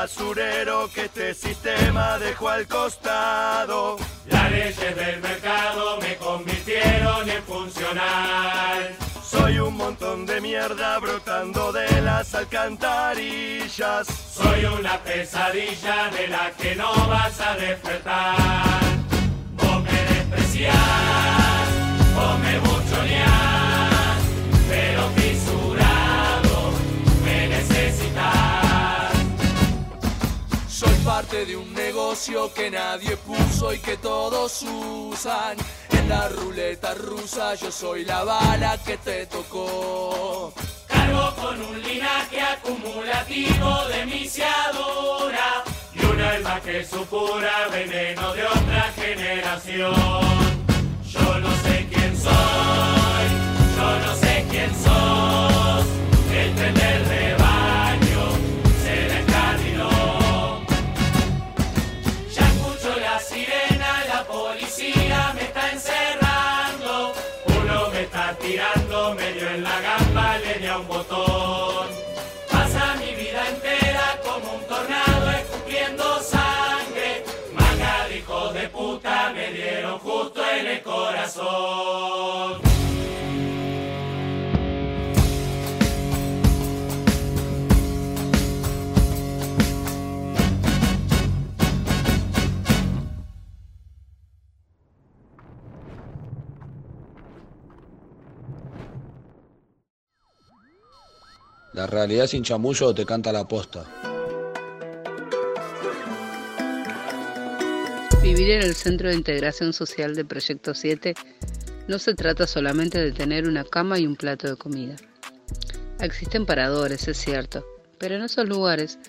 basurero que este sistema dejó al costado. Las leyes del mercado me convirtieron en funcional. Soy un montón de mierda brotando de las alcantarillas. Soy una pesadilla de la que no vas a despertar. Vos me despreciás, vos me buchoneás. Yo soy la bala que te tocó. Cargo con un linaje acumulativo de misiadura y una alma que supura veneno de otra generación. Yo no sé quién soy, La realidad sin chamullo te canta la posta. Vivir en el Centro de Integración Social de Proyecto 7 no se trata solamente de tener una cama y un plato de comida. Existen paradores, es cierto, pero en esos lugares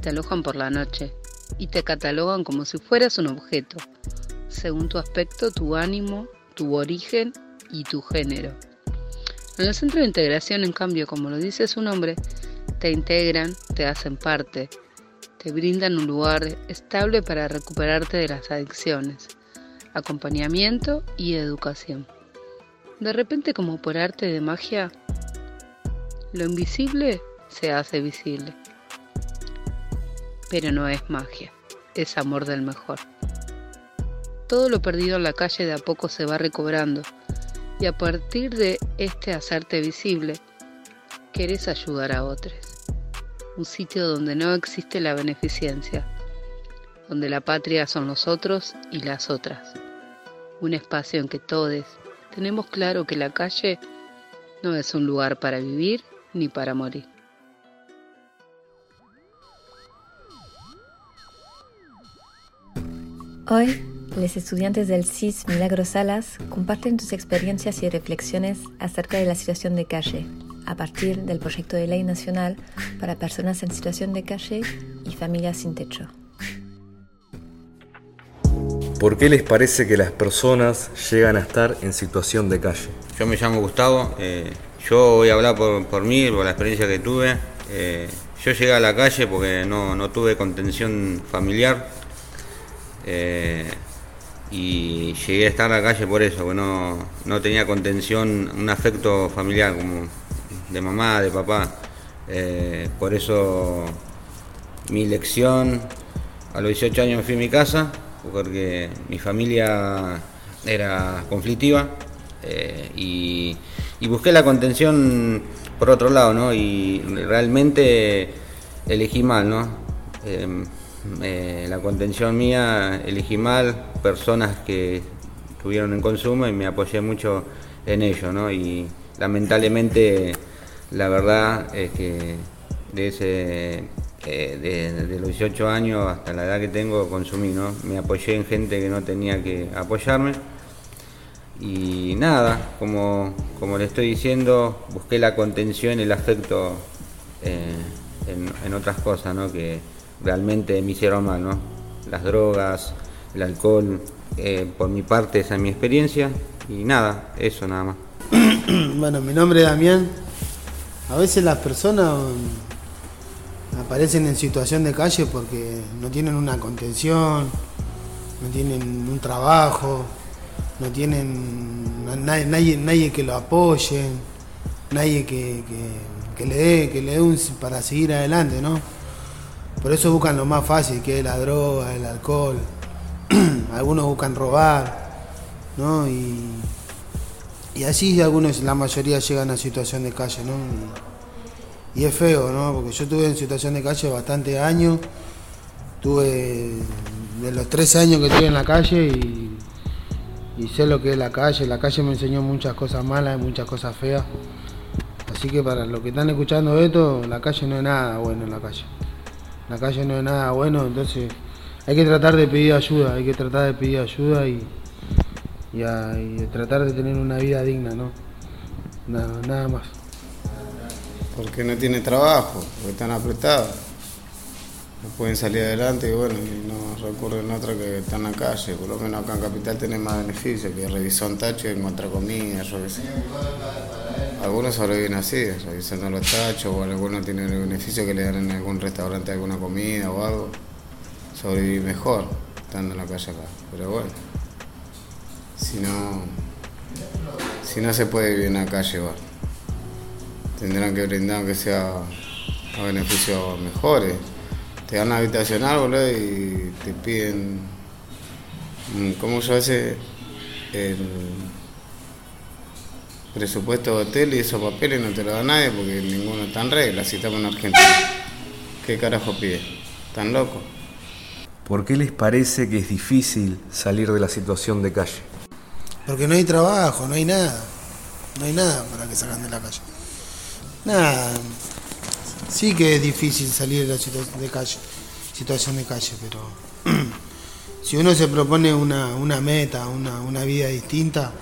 te alojan por la noche y te catalogan como si fueras un objeto, según tu aspecto, tu ánimo, tu origen y tu género. En el centro de integración, en cambio, como lo dice su nombre, te integran, te hacen parte, te brindan un lugar estable para recuperarte de las adicciones, acompañamiento y educación. De repente, como por arte de magia, lo invisible se hace visible. Pero no es magia, es amor del mejor. Todo lo perdido en la calle de a poco se va recobrando y a partir de este hacerte visible, querés ayudar a otros. Un sitio donde no existe la beneficencia, donde la patria son los otros y las otras. Un espacio en que todos tenemos claro que la calle no es un lugar para vivir ni para morir. Hoy los estudiantes del CIS Milagro Salas comparten sus experiencias y reflexiones acerca de la situación de calle a partir del proyecto de ley nacional para personas en situación de calle y familias sin techo. ¿Por qué les parece que las personas llegan a estar en situación de calle? Yo me llamo Gustavo, eh, yo voy a hablar por, mí, por la experiencia que tuve. Eh, yo llegué a la calle porque no, tuve contención familiar eh, y llegué a estar a la calle por eso, porque no, tenía contención, un afecto familiar como de mamá, de papá. Eh, por eso mi lección a los 18 años fui a mi casa, porque mi familia era conflictiva eh, y, busqué la contención por otro lado, ¿no? Y realmente elegí mal, ¿no? Em, eh, la contención mía elegí mal, personas que estuvieron en consumo y me apoyé mucho en ello, ¿no? Y lamentablemente la verdad es que de ese eh, de, los 18 años hasta la edad que tengo consumí, ¿no? Me apoyé en gente que no tenía que apoyarme y nada, como, como le estoy diciendo, busqué la contención, el afecto eh, en, otras cosas ¿no? que realmente me hicieron mal, ¿no? Las drogas, el alcohol, eh, por mi parte esa es mi experiencia y nada, eso nada más. [clears throat] bueno, mi nombre es Damián. A veces las personas um, aparecen en situación de calle porque no tienen una contención, no tienen un trabajo, no tienen nadie, nadie, que lo apoye, nadie que, le dé, que le dé un, para seguir adelante, ¿no? Por eso buscan lo más fácil, que es la droga, el alcohol. [clears throat] algunos buscan robar, ¿no? Y, así algunos, la mayoría llegan a situación de calle, ¿no? Y, es feo, ¿no? Porque yo estuve en situación de calle bastante años. Tuve de los tres años que estuve en la calle y y sé lo que es la calle. La calle me enseñó muchas cosas malas y muchas cosas feas. Así que para los que están escuchando esto, la calle no es nada bueno en la calle. La calle no es nada bueno, entonces hay que tratar de pedir ayuda, hay que tratar de pedir ayuda y, tratar de tener una vida digna, ¿no? Nada, nada más. Porque no tiene trabajo, porque están apretados no pueden salir adelante y bueno, y no recurren a otra que están en la calle. Por lo menos acá en Capital tienen más beneficios que revisar un tacho y encontrar comida, yo qué sé. Algunos sobreviven así, revisando los tachos, o algunos tienen el beneficio que le dan en algún restaurante alguna comida o algo. Sobreviven mejor estando en la calle acá. Pero bueno, si no, si no se puede vivir en la calle, tendrán que brindar que sea a beneficios mejores te dan habitacional, boludo, y te piden, mm, ¿cómo se hace? El presupuesto de hotel y esos papeles no te lo da nadie porque ninguno está en regla, si estamos en Argentina. ¿Qué carajo pide? ¿Tan loco? ¿Por qué les parece que es difícil salir de la situación de calle? Porque no hay trabajo, no hay nada. No hay nada para que salgan de la calle. Nada, sí que es difícil salir de la situación de calle, situación de calle, pero [clears throat] si uno se propone una, meta, una, vida distinta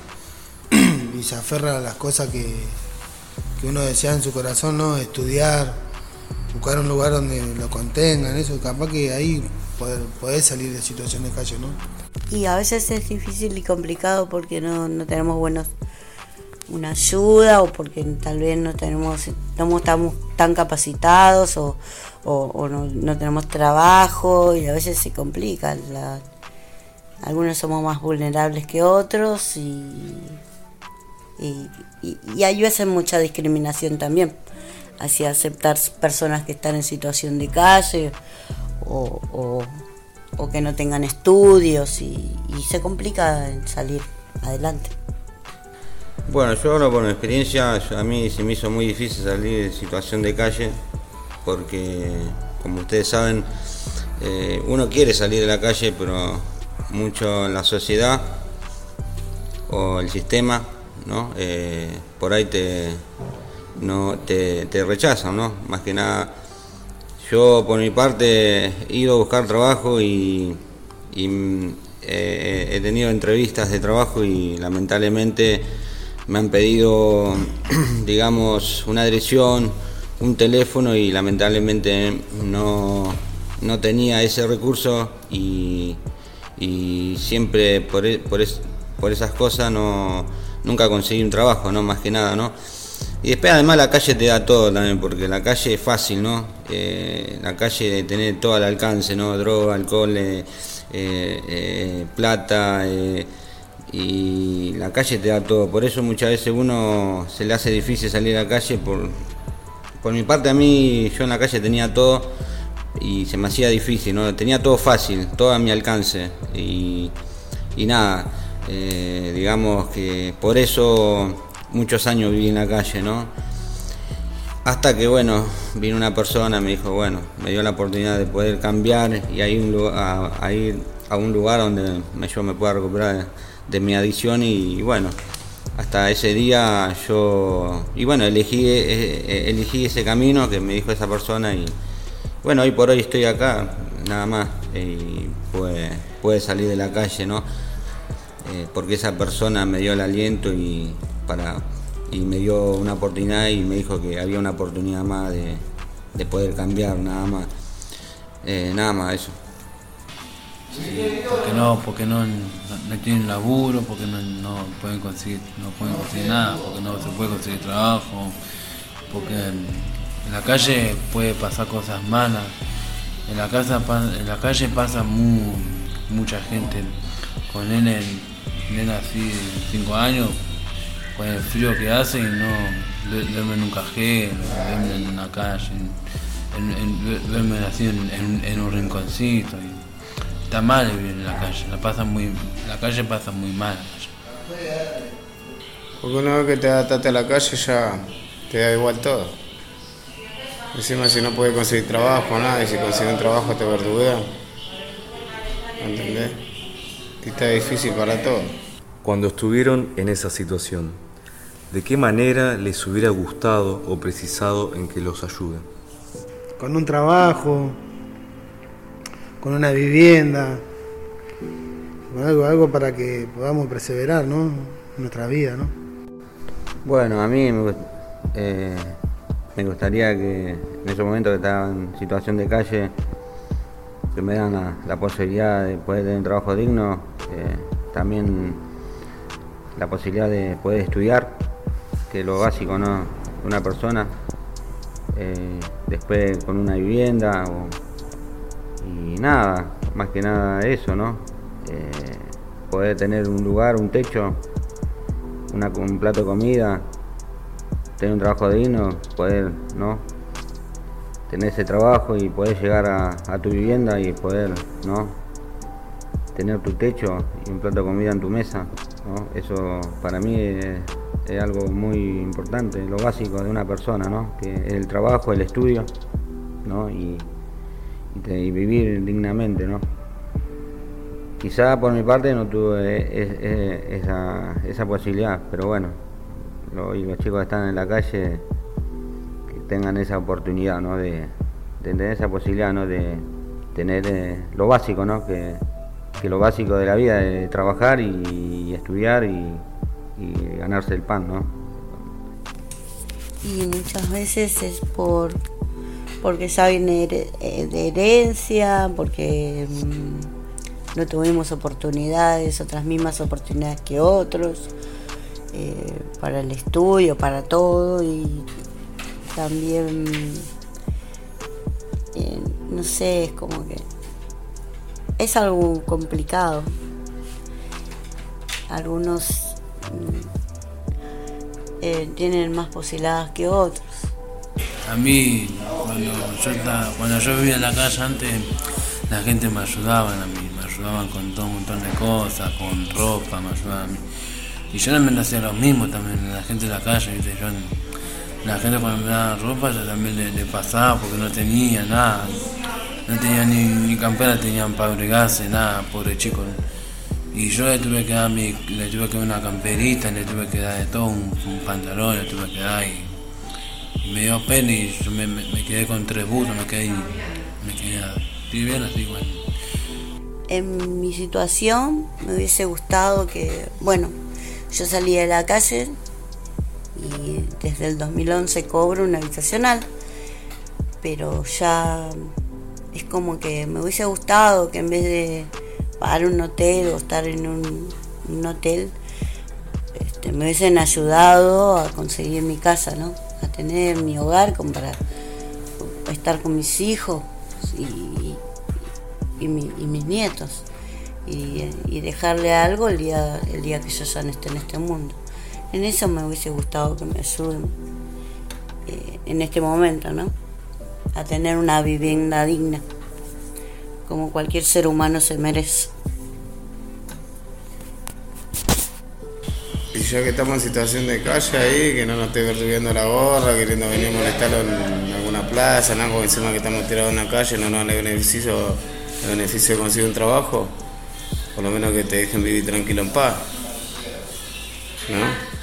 y se aferra a las cosas que, uno desea en su corazón, ¿no? Estudiar, buscar un lugar donde lo contengan, eso, capaz que ahí poder, salir de situación de calle, ¿no? Y a veces es difícil y complicado porque no, no tenemos buenos una ayuda o porque tal vez no tenemos no estamos tan capacitados o, no, tenemos trabajo y a veces se complica algunos somos más vulnerables que otros y, y, hay veces mucha discriminación también hacia aceptar personas que están en situación de calle o, o que no tengan estudios y, y se complica salir adelante. Bueno, yo hablo por mi experiencia, a mí se me hizo muy difícil salir de situación de calle porque, como ustedes saben, eh, uno quiere salir de la calle, pero mucho en la sociedad o el sistema, ¿no? Eh, por ahí te, no, te, rechazan, ¿no? Más que nada, yo por mi parte he ido a buscar trabajo y, eh, he tenido entrevistas de trabajo y lamentablemente me han pedido, [clears throat] digamos, una dirección, un teléfono y lamentablemente no, no tenía ese recurso y, siempre por, por, por, esas cosas no, nunca conseguí un trabajo, ¿no? Más que nada, ¿no? Y después además la calle te da todo también, porque la calle es fácil, ¿no? Eh, la calle tiene todo al alcance, ¿no? Droga, alcohol, eh, eh, plata, y la calle te da todo. Por eso muchas veces uno se le hace difícil salir a la calle. Por, por mi parte a mí, yo en la calle tenía todo y se me hacía difícil, ¿no? Tenía todo fácil, todo a mi alcance. Y, y nada, digamos que por eso muchos años viví en la calle, ¿no? Hasta que, bueno, vino una persona, me dijo, bueno, me dio la oportunidad de poder cambiar y a, ir a un lugar donde yo me pueda recuperar de, mi adicción y, bueno, hasta ese día yo, y bueno, elegí, eh, eh, elegí ese camino que me dijo esa persona y, bueno, hoy por hoy estoy acá, nada más, y pues puede salir de la calle, ¿no? Eh, porque esa persona me dio el aliento y para y me dio una oportunidad y me dijo que había una oportunidad más de, poder cambiar, nada más. Eh, nada más eso. porque no, porque no, no, tienen laburo, porque no, pueden conseguir, no pueden conseguir nada, porque no se puede conseguir trabajo, porque en, la calle puede pasar cosas malas, en la casa en la calle pasa mucha gente con nene, nene así de 5 años con el frío que hace y no duermen en un cajero, duermen en una calle, duermen así en, un rinconcito. está mal vivir en la calle, la, pasa muy, la calle pasa muy mal. Porque una vez que te adaptaste a la calle ya te da igual todo. Encima si no puedes conseguir trabajo, nada, y si consigues un trabajo te verduguean. ¿Entendés? Y está difícil para todos. Cuando estuvieron en esa situación, ¿de qué manera les hubiera gustado o precisado en que los ayuden? Con un trabajo, con una vivienda, con algo, algo para que podamos perseverar ¿no? en nuestra vida. ¿no? Bueno, a mí me, eh, gustaría que en ese momento que estaba en situación de calle, que me dan la, posibilidad de poder tener un trabajo digno, eh, también la posibilidad de poder estudiar, que es lo básico, ¿no? Una persona, eh, después con una vivienda y nada, más que nada eso, ¿no? Eh, poder tener un lugar, un techo, una, un plato de comida, tener un trabajo digno, poder, ¿no? Tener ese trabajo y poder llegar a, tu vivienda y poder, ¿no? Tener tu techo y un plato de comida en tu mesa. Eso para mí es, algo muy importante, lo básico de una persona, ¿no? que es el trabajo, el estudio ¿no? y, vivir dignamente. ¿no? Quizá por mi parte no tuve esa, posibilidad, pero bueno, los, chicos están en la calle tengan esa oportunidad ¿no? de, tener esa posibilidad ¿no? de tener eh, lo básico, ¿no? que lo básico de la vida es trabajar y, estudiar y, ganarse el pan, ¿no? Y muchas veces es por porque saben de herencia, porque mm, no tuvimos oportunidades, otras mismas oportunidades que otros, eh, para el estudio, para todo, y también, eh, no sé, es como que es algo complicado. Algunos mm, eh, tienen más posibilidades que otros. A mí, cuando yo, vivía en la casa antes, la gente me ayudaba a mí, me ayudaban con todo un montón de cosas, con ropa, me ayudaban a mí. Y yo también hacía lo mismo también, la gente de la calle, Yo, la gente cuando me daba ropa yo también le pasaba porque no tenía nada no tenía ni, ni campera, tenían para abrigarse, nada, pobre chico. Y yo le tuve que dar mi, le tuve que dar una camperita, le tuve que dar de todo, un, pantalón, le tuve que dar y, me dio pena y yo me, quedé con tres burros, me quedé, me quedé bien así igual. En mi situación me hubiese gustado que, bueno, yo salí de la calle y desde el 2011 cobro una habitacional, pero ya es como que me hubiese gustado que en vez de pagar un hotel o estar en un, hotel, este, me hubiesen ayudado a conseguir mi casa, ¿no? A tener mi hogar como para estar con mis hijos y, y, mis nietos y, dejarle algo el día, el día que yo ya no esté en este mundo. En eso me hubiese gustado que me ayuden eh, en este momento, ¿no? A tener una vivienda digna, como cualquier ser humano se merece. Y yo que estamos en situación de calle ahí, que no nos esté subiendo la gorra, queriendo venir a molestarlo en alguna plaza, nada, porque encima que estamos tirados en la calle no nos da beneficio, el beneficio de conseguir un trabajo, por lo menos que te dejen vivir tranquilo en paz. ¿No?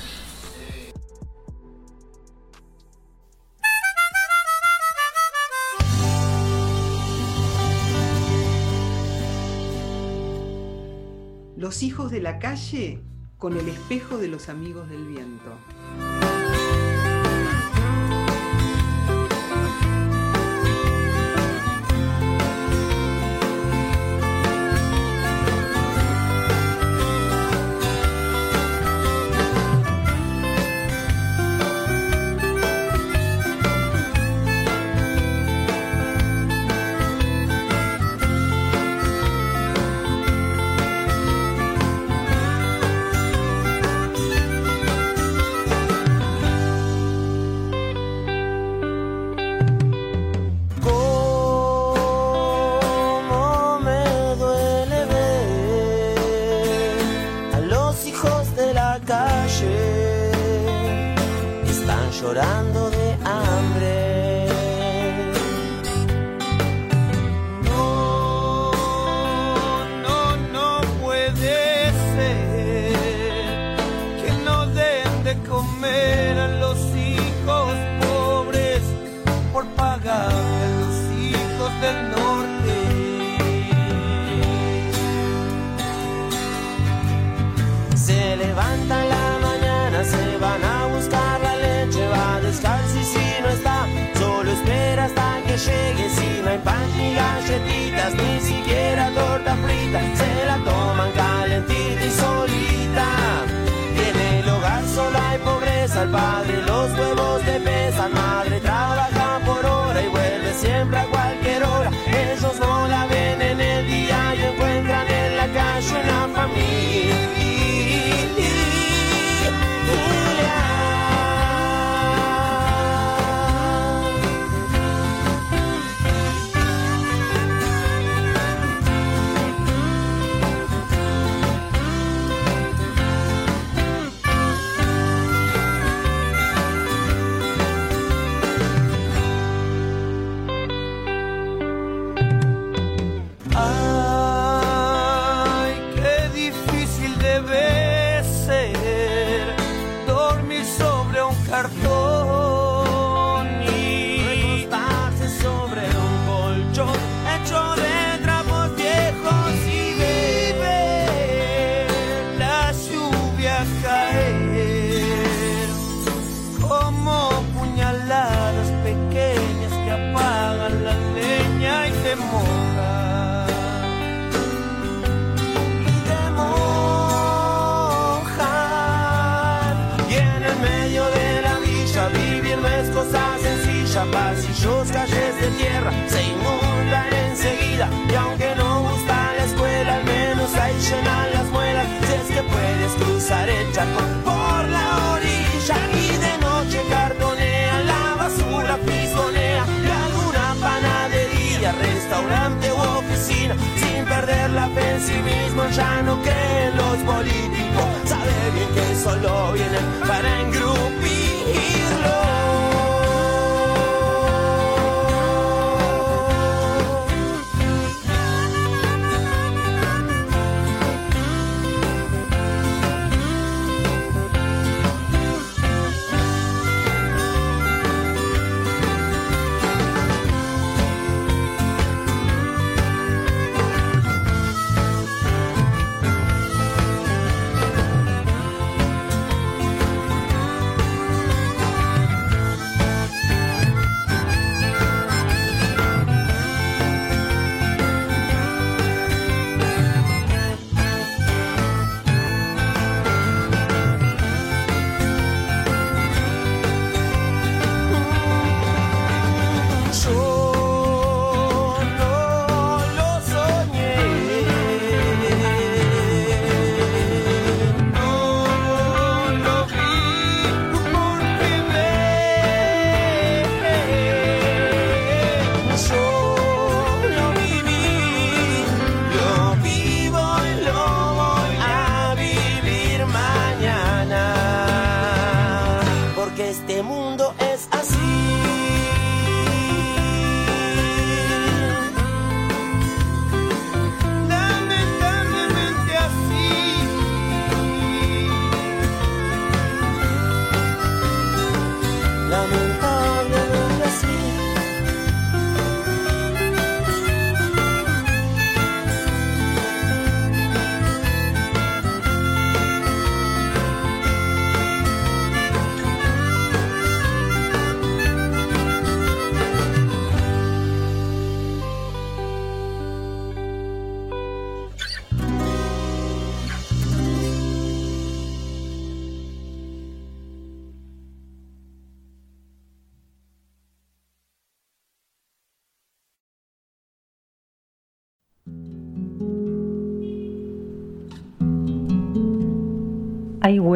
Los hijos de la calle con el espejo de los amigos del viento.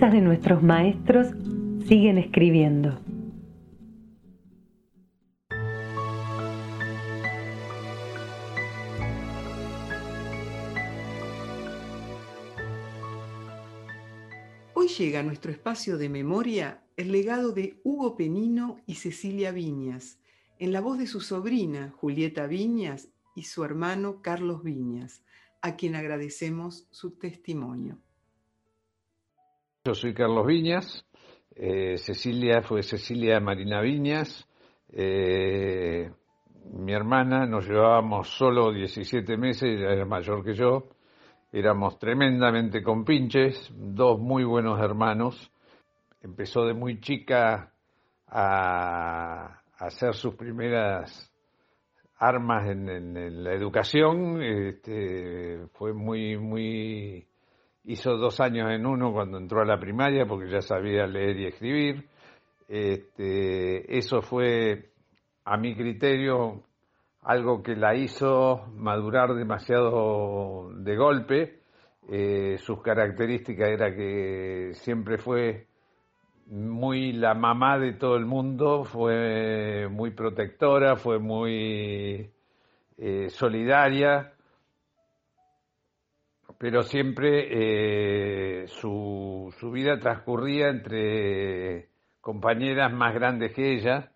De nuestros maestros siguen escribiendo. Hoy llega a nuestro espacio de memoria el legado de Hugo Penino y Cecilia Viñas, en la voz de su sobrina Julieta Viñas y su hermano Carlos Viñas, a quien agradecemos su testimonio. Yo soy Carlos Viñas, eh, Cecilia fue Cecilia Marina Viñas, eh, mi hermana, nos llevábamos solo 17 meses, ella era mayor que yo, éramos tremendamente compinches, dos muy buenos hermanos, empezó de muy chica a, hacer sus primeras armas en, la educación, este, fue muy, muy hizo dos años en uno cuando entró a la primaria porque ya sabía leer y escribir. Este, eso fue, a mi criterio, algo que la hizo madurar demasiado de golpe. Eh, sus características era que siempre fue muy la mamá de todo el mundo, fue muy protectora, fue muy eh, solidaria pero siempre eh, su, su, vida transcurría entre compañeras más grandes que ella.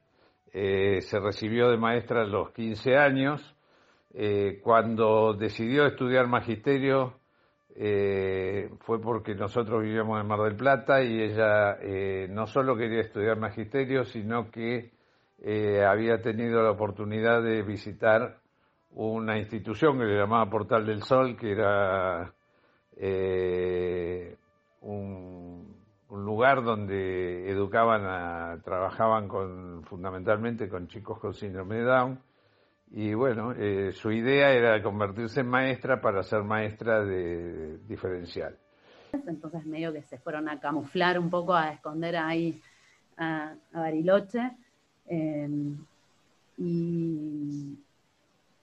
Eh, se recibió de maestra a los 15 años. Eh, cuando decidió estudiar magisterio fue porque nosotros vivíamos en Mar del Plata y ella no solo quería estudiar magisterio, sino que había tenido la oportunidad de visitar una institución que le llamaba Portal del Sol, que era eh, un, lugar donde educaban, trabajaban fundamentalmente con chicos con síndrome de Down. Y bueno, eh, su idea era convertirse en maestra para ser maestra de diferencial. Entonces medio que se fueron a camuflar un poco, a esconder ahí a, Bariloche. Eh, y,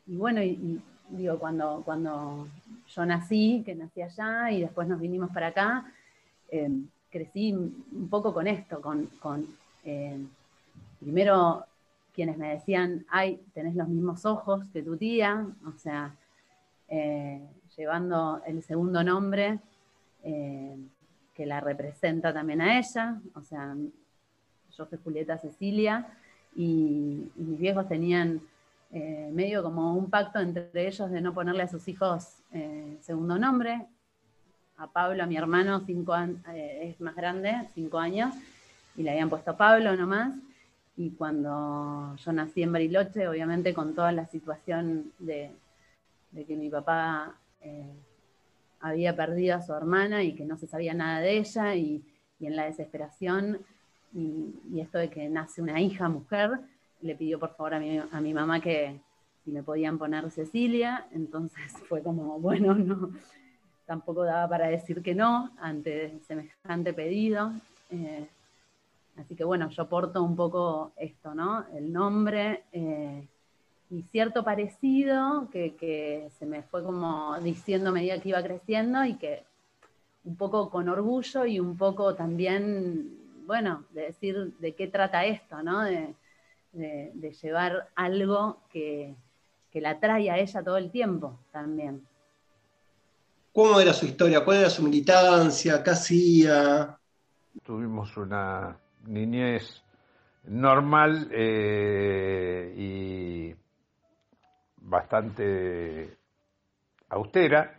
y bueno, y, digo, cuando, cuando yo nací, que nací allá y después nos vinimos para acá, eh, crecí un poco con esto, con, eh, primero quienes me decían, ay, tenés los mismos ojos que tu tía, o sea, eh, llevando el segundo nombre que la representa también a ella, o sea, yo soy Julieta Cecilia y mis viejos tenían eh, medio como un pacto entre ellos de no ponerle a sus hijos eh, segundo nombre. A Pablo, a mi hermano, cinco eh, es más grande, cinco años, y le habían puesto Pablo nomás. Y cuando yo nací en Bariloche, obviamente con toda la situación de, que mi papá había perdido a su hermana y que no se sabía nada de ella, y, en la desesperación, y, y esto de que nace una hija mujer, le pidió por favor a mi, a mi mamá que si me podían poner Cecilia, entonces [laughs] fue como, bueno, no, tampoco daba para decir que no ante semejante pedido. Eh, así que bueno, yo porto un poco esto, ¿no? El nombre eh, y cierto parecido que, que, se me fue como diciendo a medida que iba creciendo y que un poco con orgullo y un poco también, bueno, de decir de qué trata esto, ¿no? De, llevar algo que, la trae a ella todo el tiempo también. ¿Cómo era su historia? ¿Cuál era su militancia? ¿Qué hacía? Tuvimos una niñez normal eh, y bastante austera.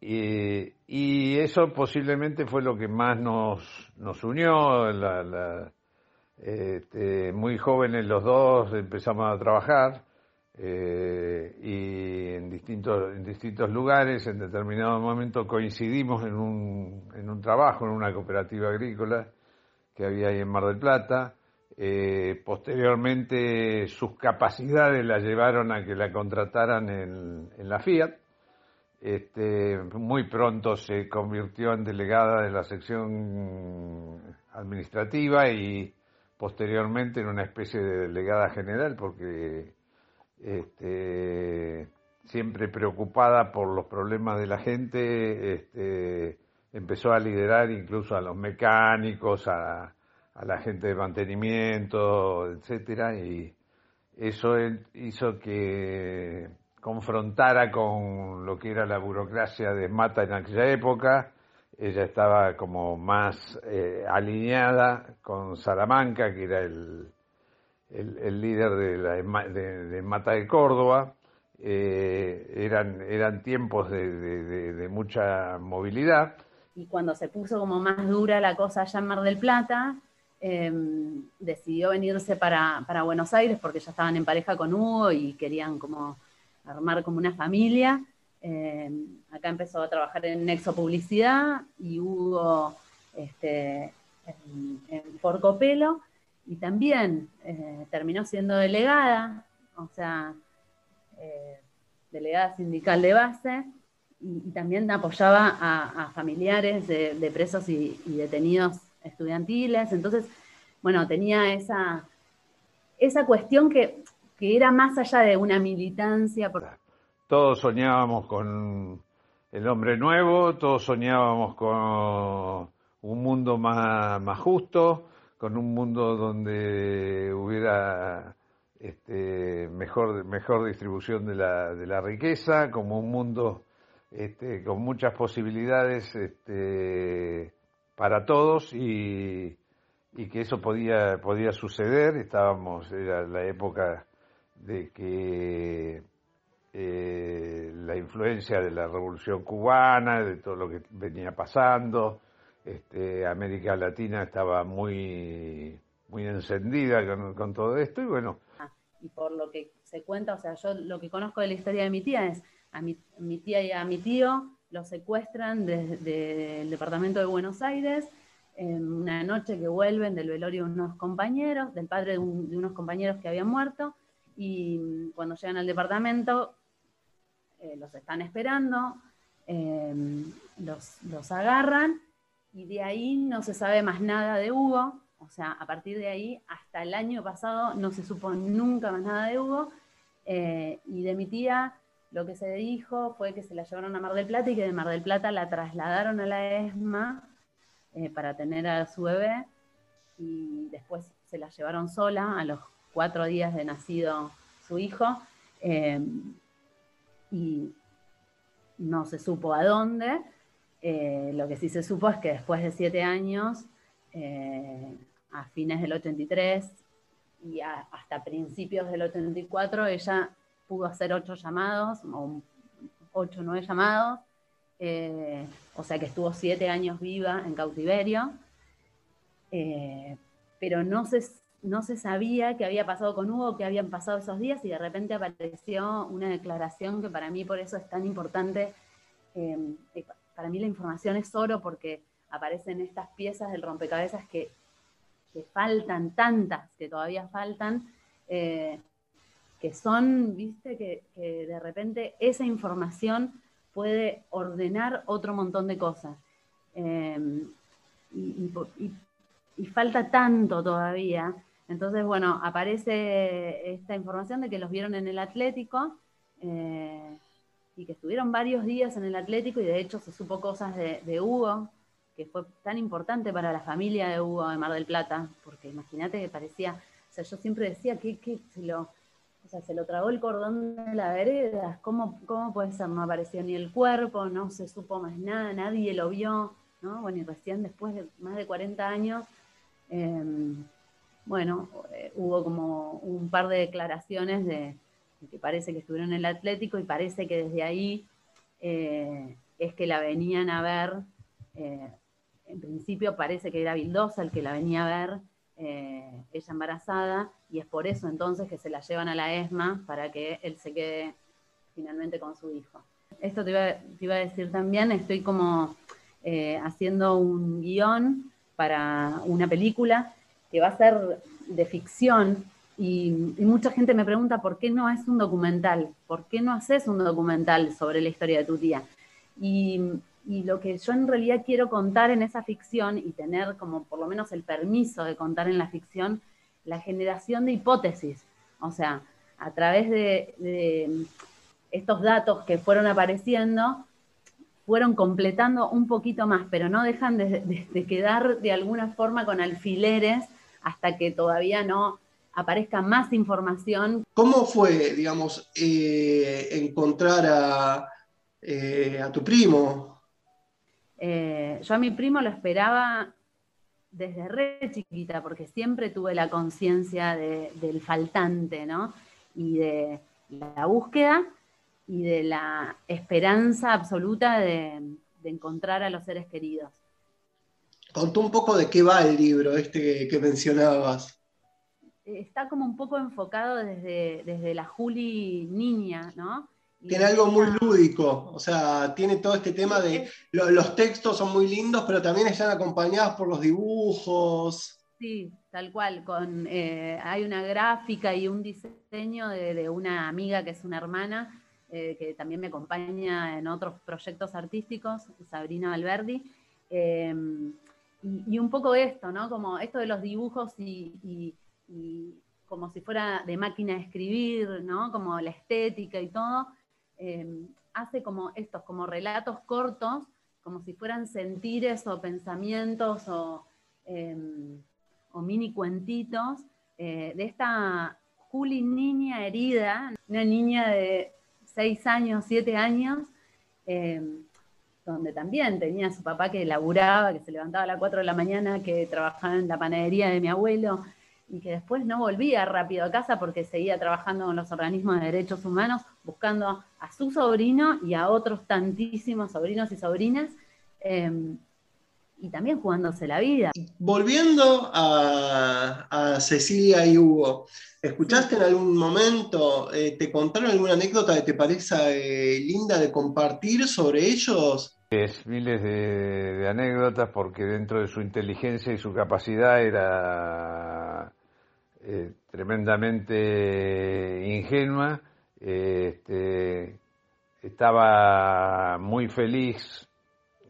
Y, eso posiblemente fue lo que más nos, nos unió, la, este, muy jóvenes los dos empezamos a trabajar. eh, y en distintos, en distintos lugares, en determinado momento coincidimos en un, en un trabajo, en una cooperativa agrícola que había ahí en Mar del Plata. Eh, posteriormente sus capacidades la llevaron a que la contrataran en, la Fiat. Este, muy pronto se convirtió en delegada de la sección administrativa y posteriormente en una especie de delegada general porque este, siempre preocupada por los problemas de la gente, este, empezó a liderar incluso a los mecánicos, a, la gente de mantenimiento, etcétera, y eso hizo que confrontara con lo que era la burocracia de Mata en aquella época. Ella estaba como más eh, alineada con Salamanca, que era el, el, líder de, la, Mata de Córdoba. Eh, eran, eran tiempos de, mucha movilidad. Y cuando se puso como más dura la cosa allá en Mar del Plata, em, decidió venirse para, para, Buenos Aires porque ya estaban en pareja con Hugo y querían como armar como una familia. Em, acá empezó a trabajar en Nexo Publicidad y Hugo este, en, en Porcopelo y también eh, terminó siendo delegada, o sea, eh, delegada sindical de base, y, también apoyaba a, familiares de, presos y, detenidos estudiantiles. Entonces, bueno, tenía esa, esa cuestión que, que era más allá de una militancia. Todos soñábamos con el hombre nuevo, todos soñábamos con un mundo más, justo, con un mundo donde hubiera este, mejor, mejor distribución de la, de la riqueza, como un mundo este, con muchas posibilidades este, para todos y, y, que eso podía, podía suceder. Estábamos, era la época de que eh, la influencia de la revolución cubana, de todo lo que venía pasando, este, América Latina estaba muy, muy encendida con, todo esto y bueno. Y por lo que se cuenta, o sea, yo lo que conozco de la historia de mi tía es a mi, tía y a mi tío los secuestran desde el departamento de Buenos Aires en una noche que vuelven del velorio de unos compañeros, del padre de, unos compañeros que habían muerto, y cuando llegan al departamento eh, los están esperando, eh, los, los agarran y de ahí no se sabe más nada de Hugo, o sea, a partir de ahí hasta el año pasado no se supo nunca más nada de Hugo, eh, y de mi tía lo que se dijo fue que se la llevaron a Mar del Plata y que de Mar del Plata la trasladaron a la ESMA eh, para tener a su bebé, y después se la llevaron sola a los cuatro días de nacido su hijo, eh, y no se supo a dónde, eh, lo que sí se supo es que después de siete años, eh, a fines del 83 y hasta principios del 84, ella pudo hacer ocho llamados, o ocho o nueve llamados, eh, o sea que estuvo siete años viva en cautiverio, pero no se, no se sabía qué había pasado con Hugo, qué habían pasado esos días, y de repente apareció una declaración que para mí por eso es tan importante para mí la información es oro porque aparecen estas piezas del rompecabezas que, faltan, tantas que todavía faltan, eh, que son, viste, que, de repente esa información puede ordenar otro montón de cosas. Em, y, falta tanto todavía. Entonces, bueno, aparece esta información de que los vieron en el Atlético. Eh, y que estuvieron varios días en el Atlético y de hecho se supo cosas de, Hugo, que fue tan importante para la familia de Hugo de Mar del Plata, porque imagínate que parecía, o sea, yo siempre decía que, se lo, o sea, se lo tragó el cordón de la vereda, ¿cómo, ¿cómo puede ser? No apareció ni el cuerpo, no se supo más nada, nadie lo vio, ¿no? Bueno, y recién después de más de 40 años, em, bueno, eh, hubo como un par de declaraciones de que parece que estuvieron en el Atlético y parece que desde ahí eh, es que la venían a ver. Eh, en principio parece que era Vildosa el que la venía a ver ella embarazada, y es por eso entonces que se la llevan a la ESMA para que él se quede finalmente con su hijo. Esto te iba, a decir también, estoy como haciendo un guion para una película que va a ser de ficción y, mucha gente me pregunta por qué no es un documental, por qué no haces un documental sobre la historia de tu tía. Y, y, lo que yo en realidad quiero contar en esa ficción y tener como por lo menos el permiso de contar en la ficción, la generación de hipótesis. O sea, a través de, estos datos que fueron apareciendo, fueron completando un poquito más, pero no dejan de quedar de alguna forma con alfileres hasta que todavía no aparezca más información. ¿Cómo fue, digamos, eh, encontrar a, eh, a, tu primo? Eh, yo a mi primo lo esperaba desde re chiquita, porque siempre tuve la conciencia del faltante, ¿no? Y de la búsqueda y de la esperanza absoluta de, de encontrar a los seres queridos. Contó un poco de qué va el libro este que mencionabas está como un poco enfocado desde, desde la Juli niña, ¿no? tiene algo muy lúdico, o sea, tiene todo este tema de los textos son muy lindos, pero también están acompañados por los dibujos. Sí, tal cual. Con, eh, hay una gráfica y un diseño de, una amiga que es una hermana, eh, que también me acompaña en otros proyectos artísticos, Sabrina Valverdi. Em, y, un poco esto, ¿no? Como esto de los dibujos y como si fuera de máquina de escribir, ¿no? Como la estética y todo, em, hace como estos, como relatos cortos, como si fueran sentires o pensamientos o, em, mini cuentitos eh, de esta Juli niña herida, una niña de 6 años, 7 años, em, donde también tenía a su papá que laburaba, que se levantaba a las 4 de la mañana, que trabajaba en la panadería de mi abuelo, y que después no volvía rápido a casa porque seguía trabajando con los organismos de derechos humanos, buscando a su sobrino y a otros tantísimos sobrinos y sobrinas, em, y también jugándose la vida. Volviendo a, Cecilia y Hugo, ¿escuchaste en algún momento, eh, te contaron alguna anécdota que te parezca eh, linda de compartir sobre ellos? Es miles de, anécdotas porque dentro de su inteligencia y su capacidad era eh, tremendamente ingenua, este, estaba muy feliz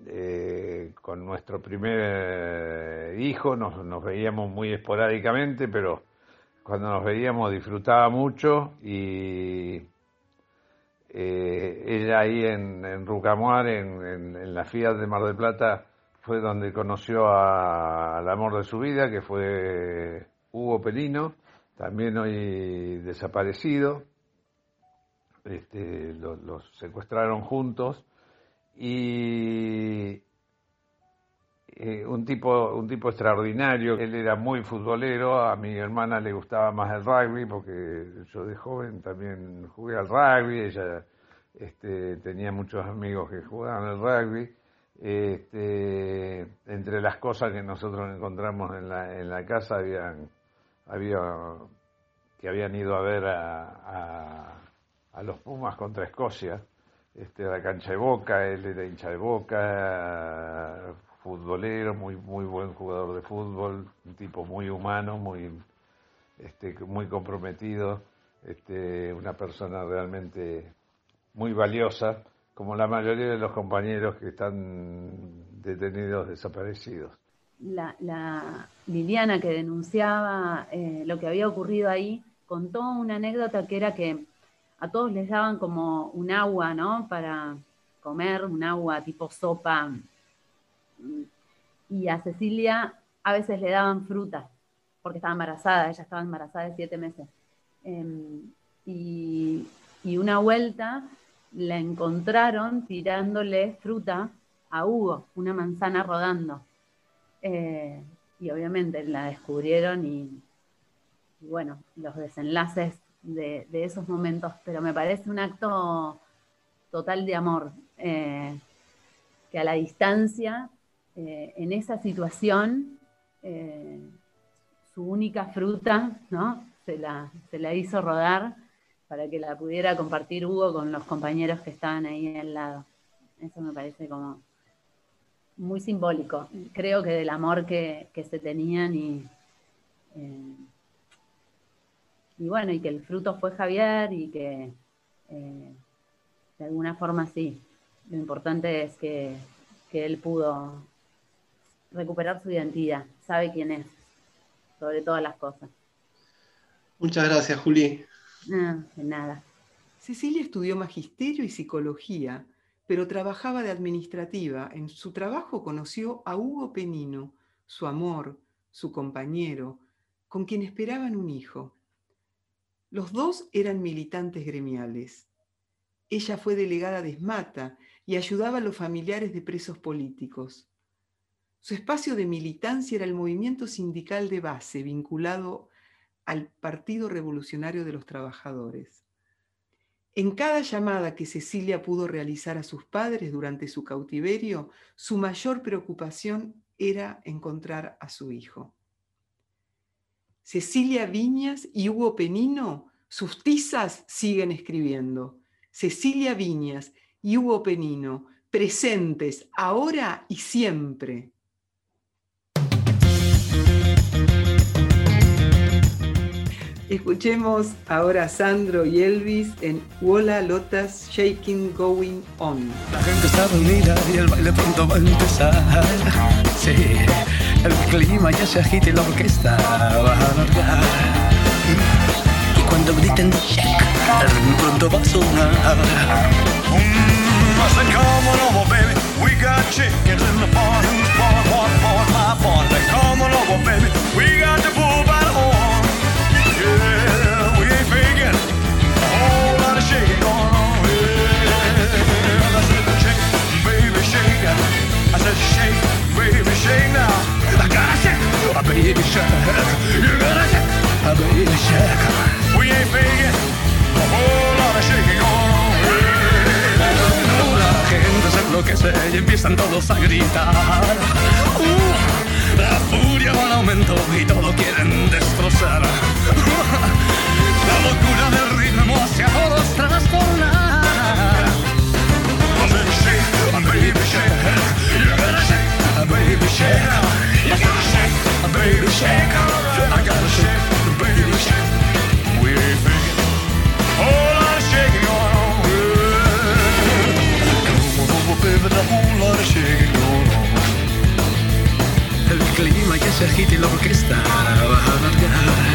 eh, con nuestro primer hijo, nos, veíamos muy esporádicamente, pero cuando nos veíamos disfrutaba mucho y eh, ella ahí en, en Rucamuar, en, la Fiat de Mar del Plata, fue donde conoció al amor de su vida, que fue Hugo Pelino, también hoy desaparecido, este, los, secuestraron juntos y eh, un tipo un tipo extraordinario. Él era muy futbolero a mi hermana le gustaba más el rugby porque yo de joven también jugué al rugby ella este, tenía muchos amigos que jugaban al rugby. Este, entre las cosas que nosotros encontramos en la, en la casa habían había que habían ido a ver a, a, los Pumas contra Escocia, este, a la cancha de Boca, él era hincha de Boca, futbolero, muy, muy buen jugador de fútbol, un tipo muy humano, muy, este, muy comprometido, este, una persona realmente muy valiosa, como la mayoría de los compañeros que están detenidos desaparecidos. La, Liliana que denunciaba eh, lo que había ocurrido ahí, contó una anécdota que era que a todos les daban como un agua, ¿no? Para comer, un agua tipo sopa. Y a Cecilia a veces le daban fruta, porque estaba embarazada, ella estaba embarazada de siete meses. Em, y, una vuelta la encontraron tirándole fruta a Hugo, una manzana rodando. Eh, y obviamente la descubrieron y, bueno, los desenlaces de, esos momentos, pero me parece un acto total de amor, eh, que a la distancia, eh, en esa situación, su única fruta, ¿no? Se la, se la hizo rodar para que la pudiera compartir Hugo con los compañeros que estaban ahí al lado. Eso me parece como muy simbólico, creo que del amor que, se tenían y, eh, y bueno, y que el fruto fue Javier y que eh, de alguna forma sí, lo importante es que, él pudo recuperar su identidad, sabe quién es, sobre todas las cosas. Muchas gracias, Juli. De nada. Cecilia estudió magisterio y psicología pero trabajaba de administrativa. En su trabajo conoció a Hugo Penino, su amor, su compañero, con quien esperaban un hijo. Los dos eran militantes gremiales. Ella fue delegada de Esmata y ayudaba a los familiares de presos políticos. Su espacio de militancia era el movimiento sindical de base vinculado al Partido Revolucionario de los Trabajadores. En cada llamada que Cecilia pudo realizar a sus padres durante su cautiverio, su mayor preocupación era encontrar a su hijo. Cecilia Viñas y Hugo Penino, sus tizas siguen escribiendo. Cecilia Viñas y Hugo Penino, presentes ahora y siempre. Escuchemos ahora a Sandro y Elvis en Wola Lotas Shaking Going On. La gente está reunida y el baile pronto va a empezar. Sí, el clima ya se y la orquesta va a alargar. Y cuando griten shake, el pronto va a sonar. Mm, I said, come on over, baby. We got chickens in the barn. Who's born? What born? My born. Come on over, baby. We got the bull by the horn. baby shark. You're going on. Yeah, I said shake La gente se y empiezan todos a gritar. Uh, la furia va en aumento y todo quieren destrozar. La locura del ritmo hacia todos trastornar. Baby shake. You gotta shake baby shake. I gotta shake, baby shake. We ain't faking. Whole lot of shaking going on. Come on baby, a whole lot of shaking on. El clima ya se agita y la orquesta va a alargar.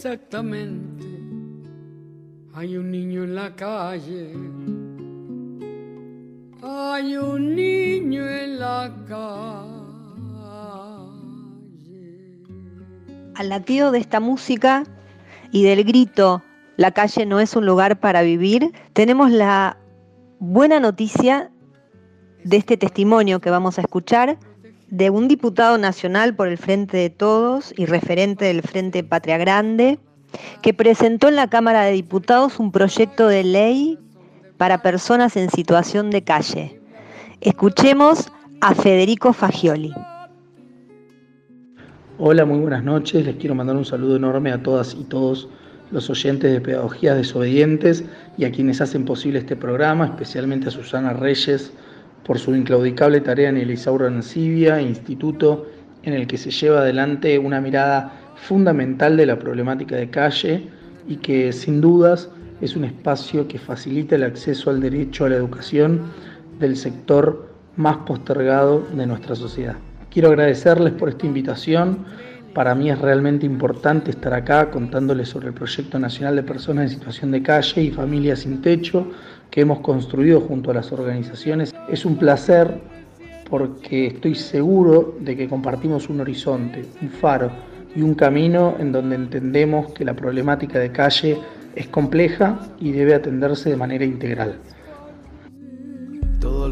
Exactamente hay un niño en la calle. Hay un niño en la calle. Al latido de esta música y del grito La calle no es un lugar para vivir, tenemos la buena noticia de este testimonio que vamos a escuchar de un diputado nacional por el Frente de Todos y referente del Frente Patria Grande, que presentó en la Cámara de Diputados un proyecto de ley para personas en situación de calle. Escuchemos a Federico Fagioli. Hola, muy buenas noches. Les quiero mandar un saludo enorme a todas y todos los oyentes de Pedagogías Desobedientes y a quienes hacen posible este programa, especialmente a Susana Reyes por su inclaudicable tarea en el Isauro Ancibia, instituto en el que se lleva adelante una mirada fundamental de la problemática de calle y que sin dudas es un espacio que facilita el acceso al derecho a la educación del sector más postergado de nuestra sociedad. Quiero agradecerles por esta invitación. Para mí es realmente importante estar acá contándoles sobre el proyecto nacional de personas en situación de calle y familias sin techo que hemos construido junto a las organizaciones. Es un placer porque estoy seguro de que compartimos un horizonte, un faro y un camino en donde entendemos que la problemática de calle es compleja y debe atenderse de manera integral.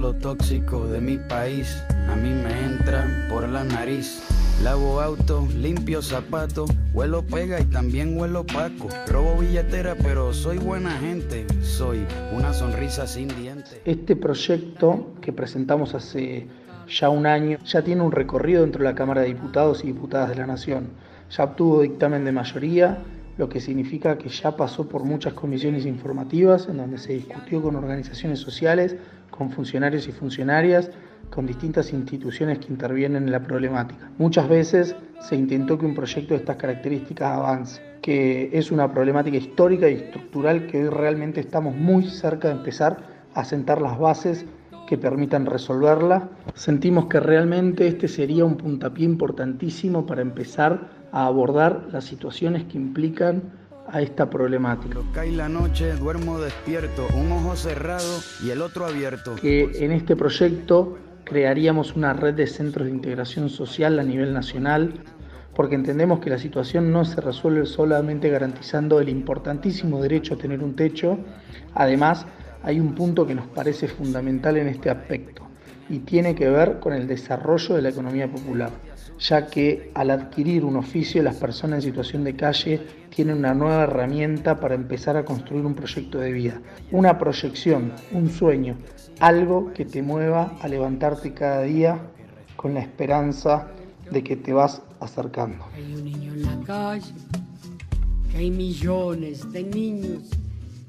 Lo tóxico de mi país a mí me entra por la nariz. Lavo auto, limpio zapato, huelo pega y también huelo paco. Robo billetera, pero soy buena gente. Soy una sonrisa sin dientes. Este proyecto que presentamos hace ya un año ya tiene un recorrido dentro de la Cámara de Diputados y Diputadas de la Nación. Ya obtuvo dictamen de mayoría, lo que significa que ya pasó por muchas comisiones informativas en donde se discutió con organizaciones sociales, con funcionarios y funcionarias, con distintas instituciones que intervienen en la problemática. Muchas veces se intentó que un proyecto de estas características avance, que es una problemática histórica y estructural que hoy realmente estamos muy cerca de empezar a sentar las bases que permitan resolverla. Sentimos que realmente este sería un puntapié importantísimo para empezar a abordar las situaciones que implican a esta problemática. Cae la noche, duermo despierto, un ojo cerrado y el otro abierto. Que en este proyecto crearíamos una red de centros de integración social a nivel nacional, porque entendemos que la situación no se resuelve solamente garantizando el importantísimo derecho a tener un techo, además hay un punto que nos parece fundamental en este aspecto y tiene que ver con el desarrollo de la economía popular, ya que al adquirir un oficio las personas en situación de calle tienen una nueva herramienta para empezar a construir un proyecto de vida, una proyección, un sueño, algo que te mueva a levantarte cada día con la esperanza de que te vas acercando. Hay un niño en la calle, que hay millones de niños